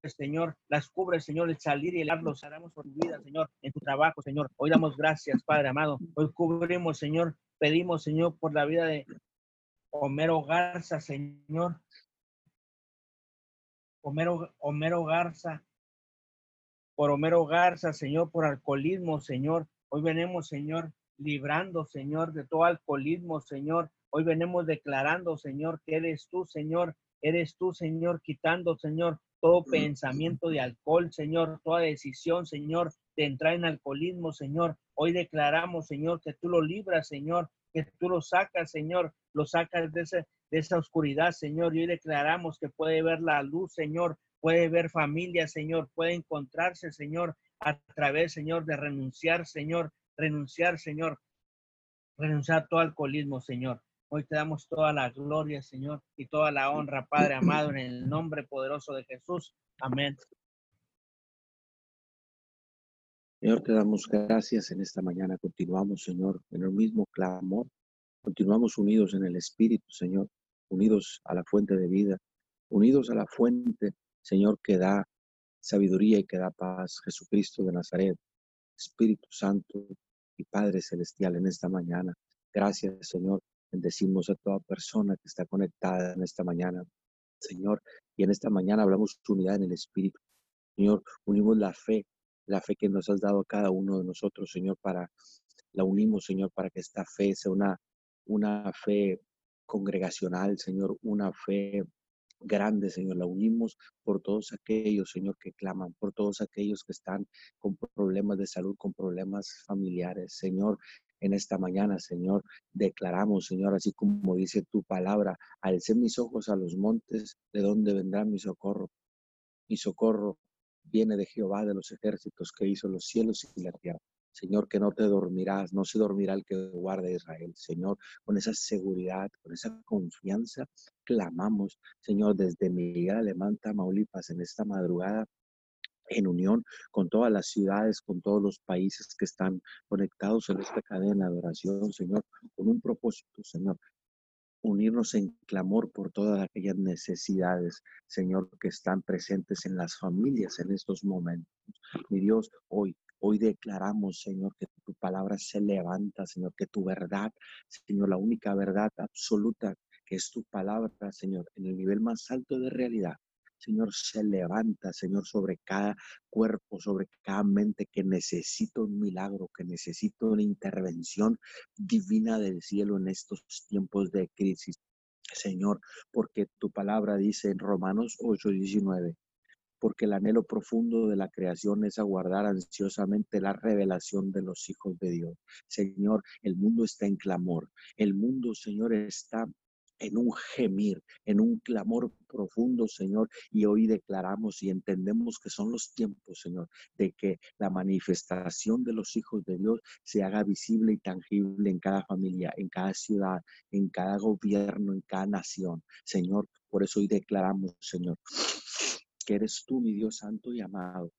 Señor, las cubres, Señor, el salir y el los haremos por vida, Señor, en tu trabajo, Señor. Hoy damos gracias, Padre amado. Hoy cubrimos, Señor, pedimos, Señor, por la vida de Homero Garza, Señor. Homero, Homero Garza, por Homero Garza, Señor, por alcoholismo, Señor. Hoy venimos, Señor, librando, Señor, de todo alcoholismo, Señor. Hoy venimos declarando, Señor, que eres tú, Señor. Eres tú, Señor, quitando, Señor, todo pensamiento de alcohol, Señor, toda decisión, Señor, de entrar en alcoholismo, Señor. Hoy declaramos, Señor, que tú lo libras, Señor, que tú lo sacas, Señor, lo sacas de, esa oscuridad, Señor. Y hoy declaramos que puede ver la luz, Señor, puede ver familia, Señor, puede encontrarse, Señor, a través, Señor, de renunciar, Señor, renunciar, Señor, renunciar a todo alcoholismo, Señor. Hoy te damos toda la gloria, Señor, y toda la honra, Padre amado, en el nombre poderoso de Jesús. Amén. Señor, te damos gracias en esta mañana. Continuamos, Señor, en el mismo clamor. Continuamos unidos en el Espíritu, Señor, unidos a la fuente de vida, unidos a la fuente Señor, que da sabiduría y que da paz, Jesucristo de Nazaret, Espíritu Santo y Padre Celestial en esta mañana. Gracias, Señor. Bendecimos a toda persona que está conectada en esta mañana, Señor. Y en esta mañana hablamos unidad en el Espíritu. Señor, unimos la fe, la fe que nos has dado a cada uno de nosotros, Señor, para, la unimos, Señor, para que esta fe sea una, una fe congregacional, Señor, una fe grande, Señor. La unimos por todos aquellos, Señor, que claman, por todos aquellos que están con problemas de salud, con problemas familiares. Señor, en esta mañana, Señor, declaramos, Señor, así como dice tu palabra, alcé mis ojos a los montes, ¿de dónde vendrá mi socorro? Mi socorro viene de Jehová de los ejércitos que hizo los cielos y la tierra. Señor, que no te dormirás, no se dormirá el que guarda Israel. Señor, con esa seguridad, con esa confianza, clamamos, Señor, desde Miguel Alemán, Tamaulipas, en esta madrugada, en unión con todas las ciudades, con todos los países que están conectados en esta cadena de oración, Señor, con un propósito, Señor, unirnos en clamor por todas aquellas necesidades, Señor, que están presentes en las familias en estos momentos. Mi Dios, hoy Hoy declaramos, Señor, que tu palabra se levanta, Señor, que tu verdad, Señor, la única verdad absoluta que es tu palabra, Señor, en el nivel más alto de realidad. Señor, se levanta, Señor, sobre cada cuerpo, sobre cada mente que necesita un milagro, que necesita una intervención divina del cielo en estos tiempos de crisis. Señor, porque tu palabra dice en Romanos 8, 19, porque el anhelo profundo de la creación es aguardar ansiosamente la revelación de los hijos de Dios. Señor, el mundo está en clamor. El mundo, Señor, está en un gemir, en un clamor profundo, Señor, y hoy declaramos y entendemos que son los tiempos, Señor, de que la manifestación de los hijos de Dios se haga visible y tangible en cada familia, en cada ciudad, en cada gobierno, en cada nación. Señor, por eso hoy declaramos, Señor, que eres tú, mi Dios santo y amado,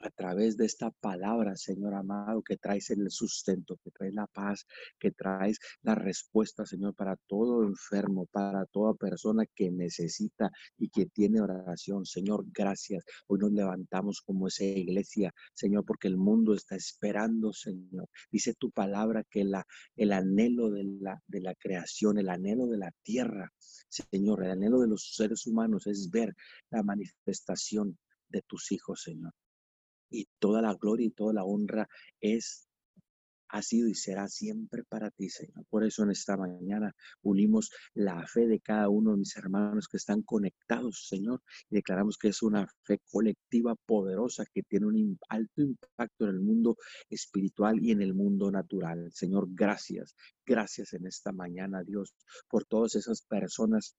a través de esta palabra, Señor amado, que traes el sustento, que traes la paz, que traes la respuesta, Señor, para todo enfermo, para toda persona que necesita y que tiene oración. Señor, gracias. Hoy nos levantamos como esa iglesia, Señor, porque el mundo está esperando, Señor. Dice tu palabra que la, el anhelo de la, de la creación, el anhelo de la tierra, Señor, el anhelo de los seres humanos es ver la manifestación de tus hijos, Señor. Y toda la gloria y toda la honra es ha sido y será siempre para ti, Señor. Por eso en esta mañana unimos la fe de cada uno de mis hermanos que están conectados, Señor, y declaramos que es una fe colectiva poderosa que tiene un alto impacto en el mundo espiritual y en el mundo natural. Señor, gracias, gracias en esta mañana, Dios, por todas esas personas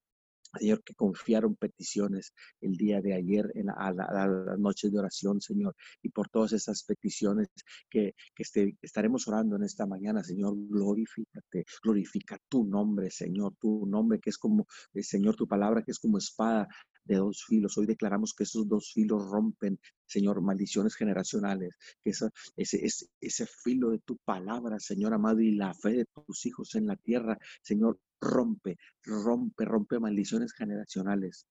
Señor, que confiaron peticiones el día de ayer en la, a, las noches de oración, Señor, y por todas esas peticiones que, este, estaremos orando en esta mañana, Señor, glorifícate, glorifica tu nombre, Señor, tu nombre que es como, eh, Señor, tu palabra que es como espada de dos filos. Hoy declaramos que esos dos filos rompen, Señor, maldiciones generacionales, que ese, ese filo de tu palabra, Señor amado, y la fe de tus hijos en la tierra, Señor, rompe, rompe, rompe maldiciones generacionales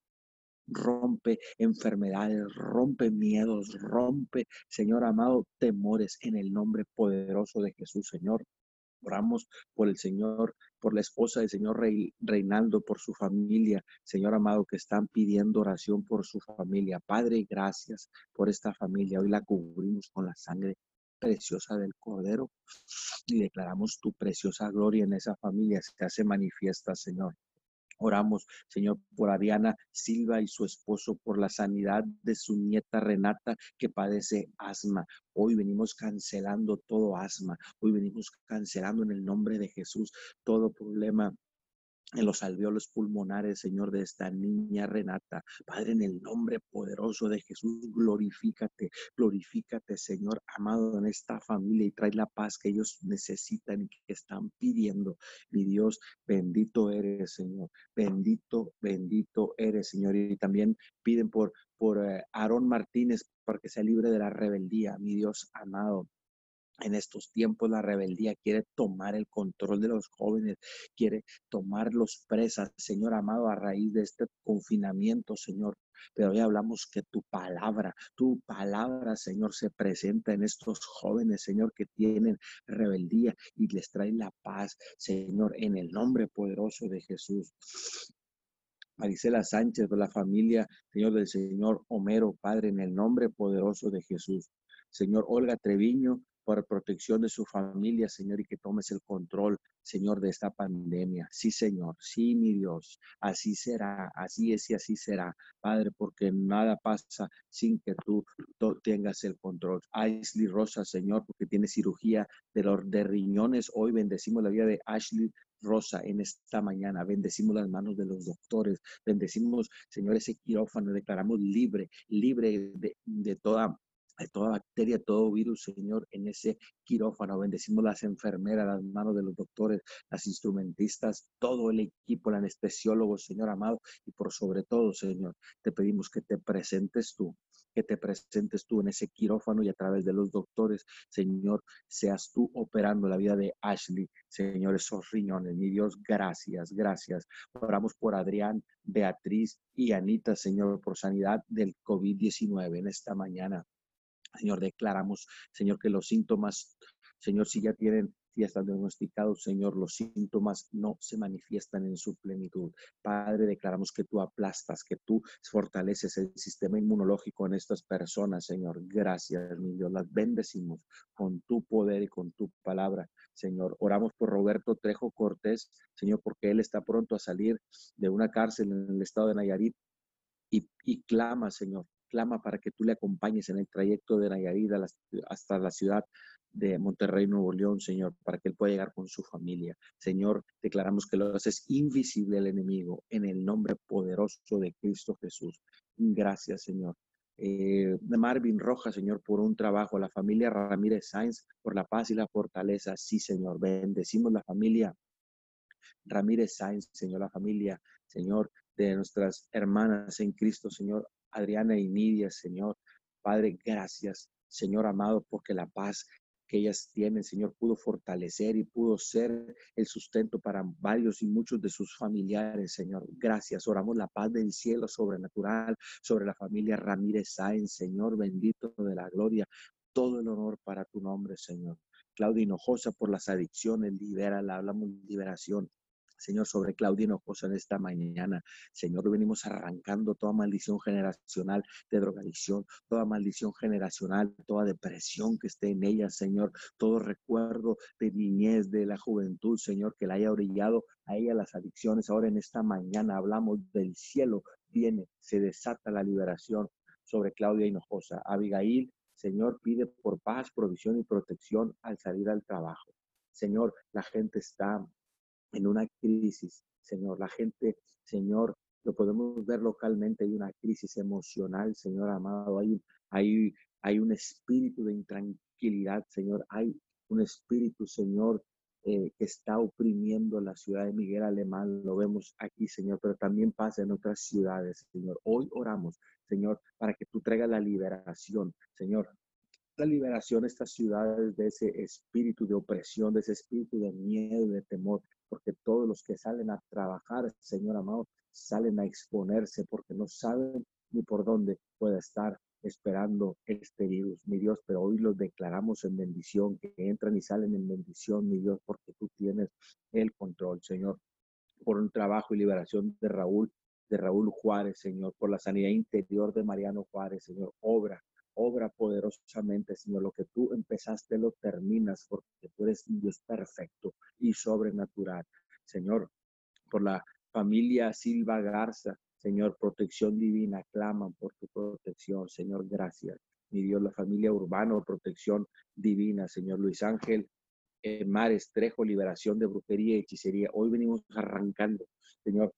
rompe enfermedades, rompe miedos, rompe, Señor amado, temores en el nombre poderoso de Jesús, Señor. Oramos por el Señor, por la esposa del Señor Reinaldo, por su familia, Señor amado, que están pidiendo oración por su familia. Padre, gracias por esta familia. Hoy la cubrimos con la sangre preciosa del Cordero y declaramos tu preciosa gloria en esa familia. Se hace manifiesta, Señor. Oramos, Señor, por Ariana Silva y su esposo, por la sanidad de su nieta Renata que padece asma. Hoy venimos cancelando todo asma. Hoy venimos cancelando en el nombre de Jesús todo problema en los alveolos pulmonares, Señor, de esta niña Renata. Padre, en el nombre poderoso de Jesús, glorifícate, glorifícate, Señor, amado en esta familia y trae la paz que ellos necesitan y que están pidiendo. Mi Dios, bendito eres, Señor. Bendito, bendito eres, Señor. Y también piden por, por eh, Aarón Martínez para que sea libre de la rebeldía, mi Dios amado en estos tiempos la rebeldía quiere tomar el control de los jóvenes, quiere tomarlos presas, Señor amado, a raíz de este confinamiento, Señor. Pero hoy hablamos que tu palabra, tu palabra, Señor, se presenta en estos jóvenes, Señor, que tienen rebeldía y les trae la paz, Señor, en el nombre poderoso de Jesús. Marisela Sánchez, de la familia, Señor, del Señor Homero, Padre, en el nombre poderoso de Jesús. Señor Olga Treviño, por protección de su familia, Señor, y que tomes el control, Señor, de esta pandemia. Sí, Señor, sí, mi Dios, así será, así es y así será, Padre, porque nada pasa sin que tú tengas el control. Ashley Rosa, Señor, porque tiene cirugía de los riñones. Hoy bendecimos la vida de Ashley Rosa en esta mañana. Bendecimos las manos de los doctores. Bendecimos, Señor, ese quirófano. Declaramos libre, libre de, de toda de toda bacteria, todo virus, Señor, en ese quirófano. Bendecimos las enfermeras, las manos de los doctores, las instrumentistas, todo el equipo, el anestesiólogo, Señor amado, y por sobre todo, Señor, te pedimos que te presentes tú, que te presentes tú en ese quirófano y a través de los doctores, Señor, seas tú operando la vida de Ashley, Señor, esos riñones. Mi Dios, gracias, gracias. Oramos por Adrián, Beatriz y Anita, Señor, por sanidad del COVID-19 en esta mañana. Señor, declaramos, Señor, que los síntomas, Señor, si ya tienen, si ya están diagnosticados, Señor, los síntomas no se manifiestan en su plenitud. Padre, declaramos que tú aplastas, que tú fortaleces el sistema inmunológico en estas personas, Señor. Gracias, mi Dios. Las bendecimos con tu poder y con tu palabra. Señor, oramos por Roberto Trejo Cortés, Señor, porque él está pronto a salir de una cárcel en el estado de Nayarit y, y clama, Señor, clama para que tú le acompañes en el trayecto de Nayarit hasta la ciudad de Monterrey, Nuevo León, Señor, para que él pueda llegar con su familia. Señor, declaramos que lo haces invisible al enemigo en el nombre poderoso de Cristo Jesús. Gracias, Señor. Eh, Marvin Rojas, Señor, por un trabajo, la familia Ramírez Sáenz, por la paz y la fortaleza. Sí, Señor, bendecimos la familia Ramírez Sáenz, Señor, la familia, Señor, de nuestras hermanas en Cristo, Señor, Adriana y Nidia, Señor. Padre, gracias, Señor amado, porque la paz que ellas tienen, Señor, pudo fortalecer y pudo ser el sustento para varios y muchos de sus familiares, Señor. Gracias. Oramos la paz del cielo sobrenatural sobre la familia Ramírez Sáenz, Señor, bendito de la gloria. Todo el honor para tu nombre, Señor. Claudia Hinojosa por las adicciones, libera, hablamos liberación. Señor, sobre Claudia Hinojosa en esta mañana. Señor, venimos arrancando toda maldición generacional de drogadicción, toda maldición generacional, toda depresión que esté en ella, Señor, todo recuerdo de niñez, de la juventud, Señor, que la haya orillado a ella las adicciones. Ahora en esta mañana hablamos del cielo, viene, se desata la liberación sobre Claudia Hinojosa. Abigail, Señor, pide por paz, provisión y protección al salir al trabajo. Señor, la gente está en una crisis, Señor. La gente, Señor, lo podemos ver localmente, hay una crisis emocional, Señor amado, hay, hay, hay un espíritu de intranquilidad, Señor, hay un espíritu, Señor, eh, que está oprimiendo la ciudad de Miguel Alemán, lo vemos aquí, Señor, pero también pasa en otras ciudades, Señor. Hoy oramos, Señor, para que tú traigas la liberación, Señor. La liberación de estas ciudades de ese espíritu de opresión, de ese espíritu de miedo, de temor, porque todos los que salen a trabajar, Señor amado, salen a exponerse porque no saben ni por dónde pueda estar esperando este virus, mi Dios, pero hoy los declaramos en bendición, que entran y salen en bendición, mi Dios, porque tú tienes el control, Señor, por un trabajo y liberación de Raúl, de Raúl Juárez, Señor, por la sanidad interior de Mariano Juárez, Señor, obra, obra poderosamente, Señor, lo que tú empezaste lo terminas, porque tú eres Dios perfecto y sobrenatural, Señor, por la familia Silva Garza, Señor, protección divina, claman por tu protección, Señor, gracias. Mi Dios, la familia urbana, protección divina, Señor Luis Ángel, eh, Mar Estrejo, liberación de brujería y hechicería. Hoy venimos arrancando, Señor,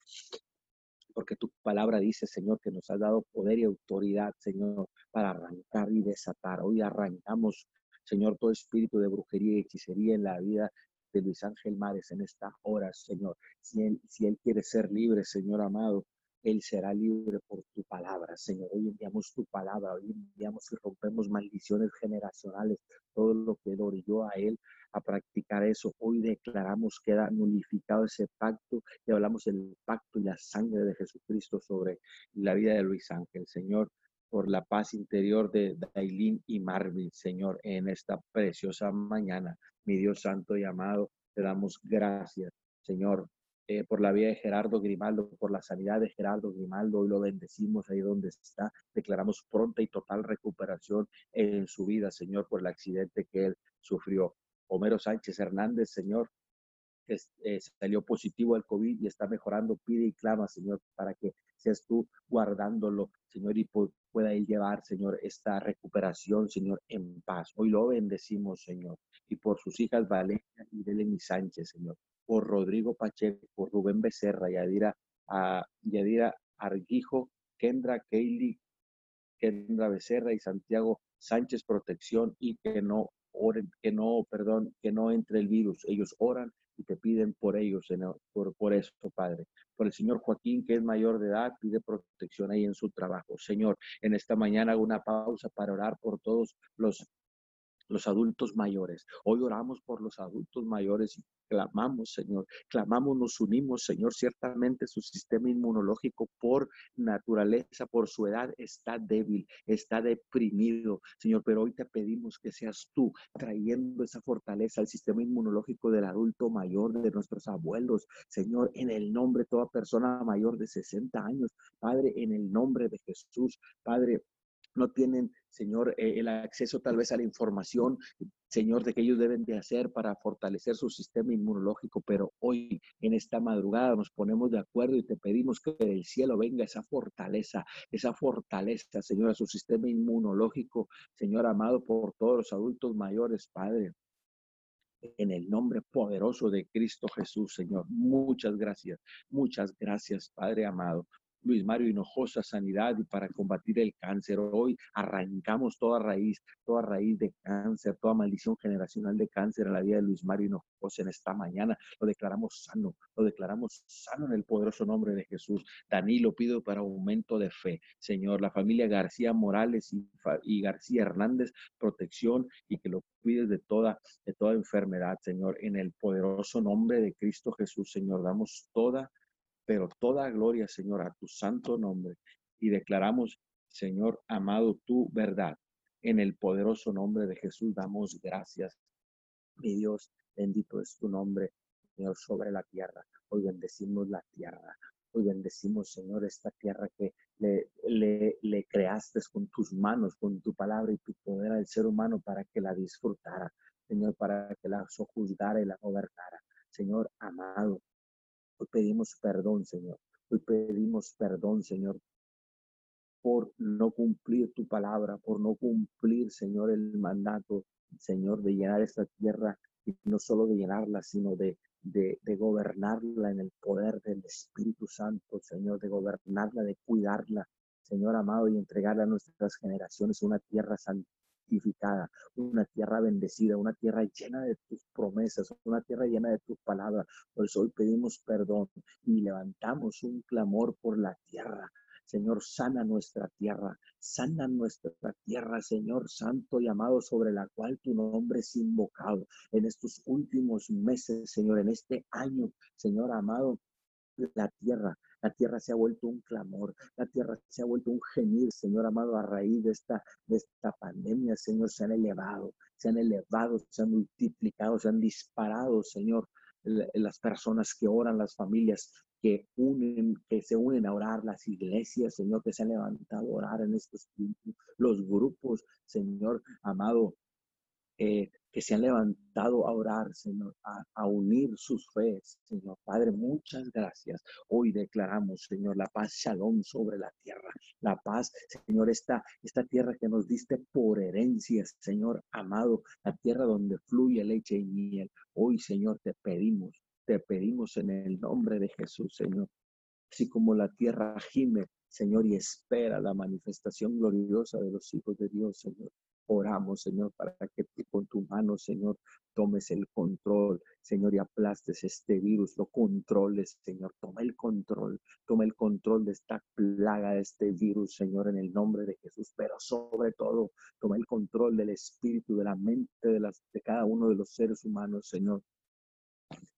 porque tu palabra dice, Señor, que nos has dado poder y autoridad, Señor, para arrancar y desatar. Hoy arrancamos, Señor, todo espíritu de brujería y hechicería en la vida de Luis Ángel Mares en esta hora, Señor. Si él, si él quiere ser libre, Señor amado, él será libre por tu palabra, Señor. Hoy enviamos tu palabra, hoy enviamos y rompemos maldiciones generacionales, todo lo que lo orilló a Él a practicar eso. Hoy declaramos que queda nulificado ese pacto y hablamos del pacto y la sangre de Jesucristo sobre la vida de Luis Ángel, Señor por la paz interior de Dailín y Marvin, Señor, en esta preciosa mañana. Mi Dios santo y amado, te damos gracias, Señor, eh, por la vida de Gerardo Grimaldo, por la sanidad de Gerardo Grimaldo. Hoy lo bendecimos ahí donde está. Declaramos pronta y total recuperación en su vida, Señor, por el accidente que él sufrió. Homero Sánchez Hernández, Señor, que eh, salió positivo al COVID y está mejorando, pide y clama, Señor, para que seas tú guardándolo, Señor, y pueda él llevar, Señor, esta recuperación, Señor, en paz. Hoy lo bendecimos, Señor, y por sus hijas Valeria y Belén Sánchez, Señor por Rodrigo Pacheco, por Rubén Becerra, Yadira, a Yadira Arguijo, Kendra Keili, Kendra Becerra y Santiago Sánchez Protección y que no oren, que no, perdón, que no entre el virus. Ellos oran y te piden por ellos, por, por eso, Padre. Por el señor Joaquín, que es mayor de edad, pide protección ahí en su trabajo. Señor, en esta mañana hago una pausa para orar por todos los los adultos mayores. Hoy oramos por los adultos mayores y clamamos, Señor, clamamos, nos unimos, Señor, ciertamente su sistema inmunológico por naturaleza, por su edad, está débil, está deprimido, Señor, pero hoy te pedimos que seas tú trayendo esa fortaleza al sistema inmunológico del adulto mayor, de nuestros abuelos, Señor, en el nombre de toda persona mayor de 60 años, Padre, en el nombre de Jesús, Padre, no tienen, Señor, eh, el acceso tal vez a la información, Señor, de que ellos deben de hacer para fortalecer su sistema inmunológico, pero hoy en esta madrugada nos ponemos de acuerdo y te pedimos que del cielo venga esa fortaleza, esa fortaleza, Señor, a su sistema inmunológico, Señor amado, por todos los adultos mayores, Padre. En el nombre poderoso de Cristo Jesús, Señor. Muchas gracias, muchas gracias, Padre amado. Luis Mario Hinojosa Sanidad y para combatir el cáncer. Hoy arrancamos toda raíz, toda raíz de cáncer, toda maldición generacional de cáncer en la vida de Luis Mario Hinojosa en esta mañana. Lo declaramos sano, lo declaramos sano en el poderoso nombre de Jesús. Danilo pido para aumento de fe. Señor, la familia García Morales y, y García Hernández, protección y que lo cuides de toda, de toda enfermedad, Señor, en el poderoso nombre de Cristo Jesús, Señor. Damos toda pero toda gloria, Señor, a tu santo nombre. Y declaramos, Señor, amado, tu verdad. En el poderoso nombre de Jesús damos gracias. Mi Dios, bendito es tu nombre, Señor, sobre la tierra. Hoy bendecimos la tierra. Hoy bendecimos, Señor, esta tierra que le, le, le creaste con tus manos, con tu palabra y tu poder al ser humano para que la disfrutara. Señor, para que la sojuzgara y la gobernara. Señor amado, pedimos perdón, Señor. Hoy pedimos perdón, Señor, por no cumplir tu palabra, por no cumplir, Señor, el mandato, Señor, de llenar esta tierra y no solo de llenarla, sino de, de, de, gobernarla en el poder del Espíritu Santo, Señor, de gobernarla, de cuidarla, Señor amado, y entregarla a nuestras generaciones una tierra santísima una tierra bendecida, una tierra llena de tus promesas, una tierra llena de tus palabras. Por hoy pedimos perdón y levantamos un clamor por la tierra. Señor, sana nuestra tierra, sana nuestra tierra, Señor Santo y amado, sobre la cual tu nombre es invocado en estos últimos meses, Señor, en este año, Señor amado, la tierra. La tierra se ha vuelto un clamor, la tierra se ha vuelto un gemir, Señor amado, a raíz de esta, de esta pandemia, Señor, se han elevado, se han elevado, se han multiplicado, se han disparado, Señor, las personas que oran, las familias que unen, que se unen a orar, las iglesias, Señor, que se han levantado a orar en estos tiempos, los grupos, Señor amado, eh, que se han levantado a orar, Señor, a, unir sus fees, Señor. Padre, muchas gracias. Hoy declaramos, Señor, la paz shalom sobre la tierra. La paz, Señor, esta, esta tierra que nos diste por herencia, Señor amado, la tierra donde fluye leche y miel. Hoy, Señor, te pedimos, te pedimos en el nombre de Jesús, Señor. Así como la tierra gime, Señor, y espera la manifestación gloriosa de los hijos de Dios, Señor. Oramos, Señor, para que con tu mano, Señor, tomes el control, Señor, y aplastes este virus, lo controles, Señor. Toma el control, toma el control de esta plaga, de este virus, Señor, en el nombre de Jesús. Pero sobre todo, toma el control del espíritu, de la mente de, las, de cada uno de los seres humanos, Señor.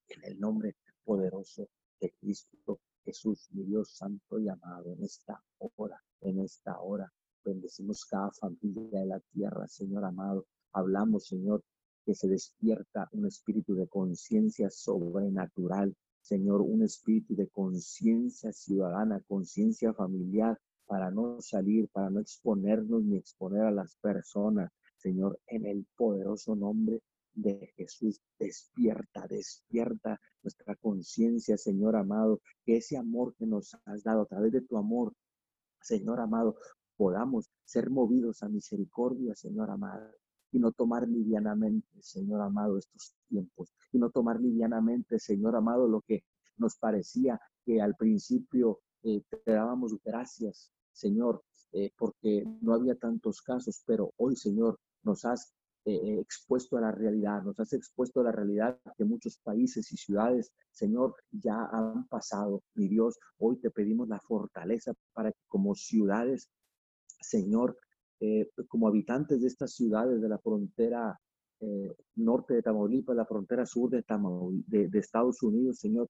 En el nombre poderoso de Cristo Jesús, mi Dios santo y amado, en esta hora, en esta hora Bendecimos cada familia de la tierra, Señor amado. Hablamos, Señor, que se despierta un espíritu de conciencia sobrenatural, Señor, un espíritu de conciencia ciudadana, conciencia familiar, para no salir, para no exponernos ni exponer a las personas. Señor, en el poderoso nombre de Jesús, despierta, despierta nuestra conciencia, Señor amado, que ese amor que nos has dado a través de tu amor, Señor amado, podamos ser movidos a misericordia, Señor amado, y no tomar livianamente, Señor amado, estos tiempos, y no tomar livianamente, Señor amado, lo que nos parecía que al principio eh, te dábamos gracias, Señor, eh, porque no había tantos casos, pero hoy, Señor, nos has eh, expuesto a la realidad, nos has expuesto a la realidad que muchos países y ciudades, Señor, ya han pasado. Mi Dios, hoy te pedimos la fortaleza para que como ciudades Señor, eh, como habitantes de estas ciudades de la frontera eh, norte de Tamaulipas, la frontera sur de, de Estados Unidos, Señor,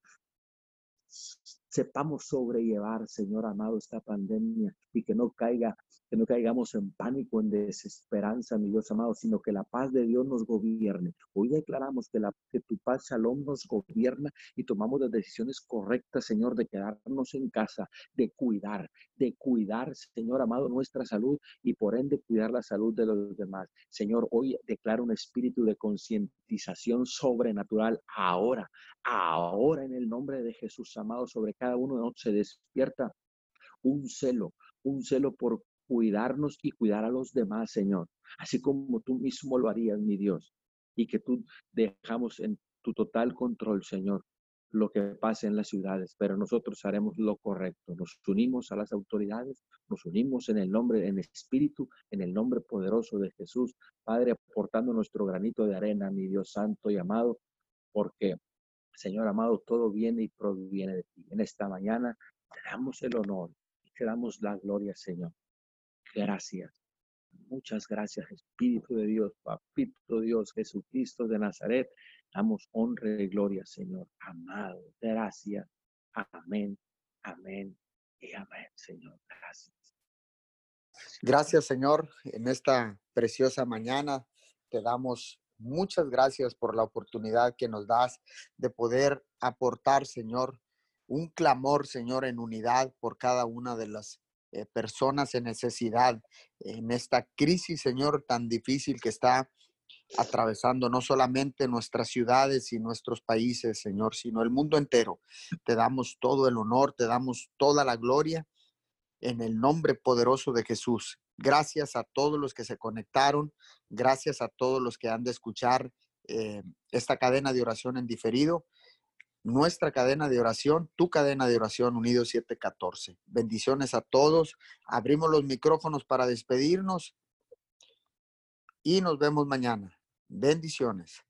sepamos sobrellevar, Señor amado, esta pandemia y que no caiga que no caigamos en pánico, en desesperanza, mi Dios amado, sino que la paz de Dios nos gobierne. Hoy declaramos que, la, que tu paz, Shalom, nos gobierna y tomamos las decisiones correctas, Señor, de quedarnos en casa, de cuidar, de cuidar, Señor amado, nuestra salud y por ende cuidar la salud de los demás. Señor, hoy declaro un espíritu de concientización sobrenatural ahora, ahora en el nombre de Jesús amado, sobre cada uno de nosotros se despierta un celo, un celo por cuidarnos y cuidar a los demás, Señor, así como tú mismo lo harías, mi Dios, y que tú dejamos en tu total control, Señor, lo que pase en las ciudades, pero nosotros haremos lo correcto. Nos unimos a las autoridades, nos unimos en el nombre, en espíritu, en el nombre poderoso de Jesús, Padre, aportando nuestro granito de arena, mi Dios santo y amado, porque, Señor amado, todo viene y proviene de ti. En esta mañana te damos el honor y te damos la gloria, Señor. Gracias. Muchas gracias, Espíritu de Dios, Papito Dios, Jesucristo de Nazaret. Damos honra y gloria, Señor. Amado. Gracias. Amén. Amén. Y amén, Señor. Gracias. Gracias, Señor. En esta preciosa mañana te damos muchas gracias por la oportunidad que nos das de poder aportar, Señor, un clamor, Señor, en unidad por cada una de las eh, personas en necesidad en esta crisis, Señor, tan difícil que está atravesando no solamente nuestras ciudades y nuestros países, Señor, sino el mundo entero. Te damos todo el honor, te damos toda la gloria en el nombre poderoso de Jesús. Gracias a todos los que se conectaron, gracias a todos los que han de escuchar eh, esta cadena de oración en diferido nuestra cadena de oración, tu cadena de oración Unidos 714. Bendiciones a todos. Abrimos los micrófonos para despedirnos. y nos vemos mañana. Bendiciones.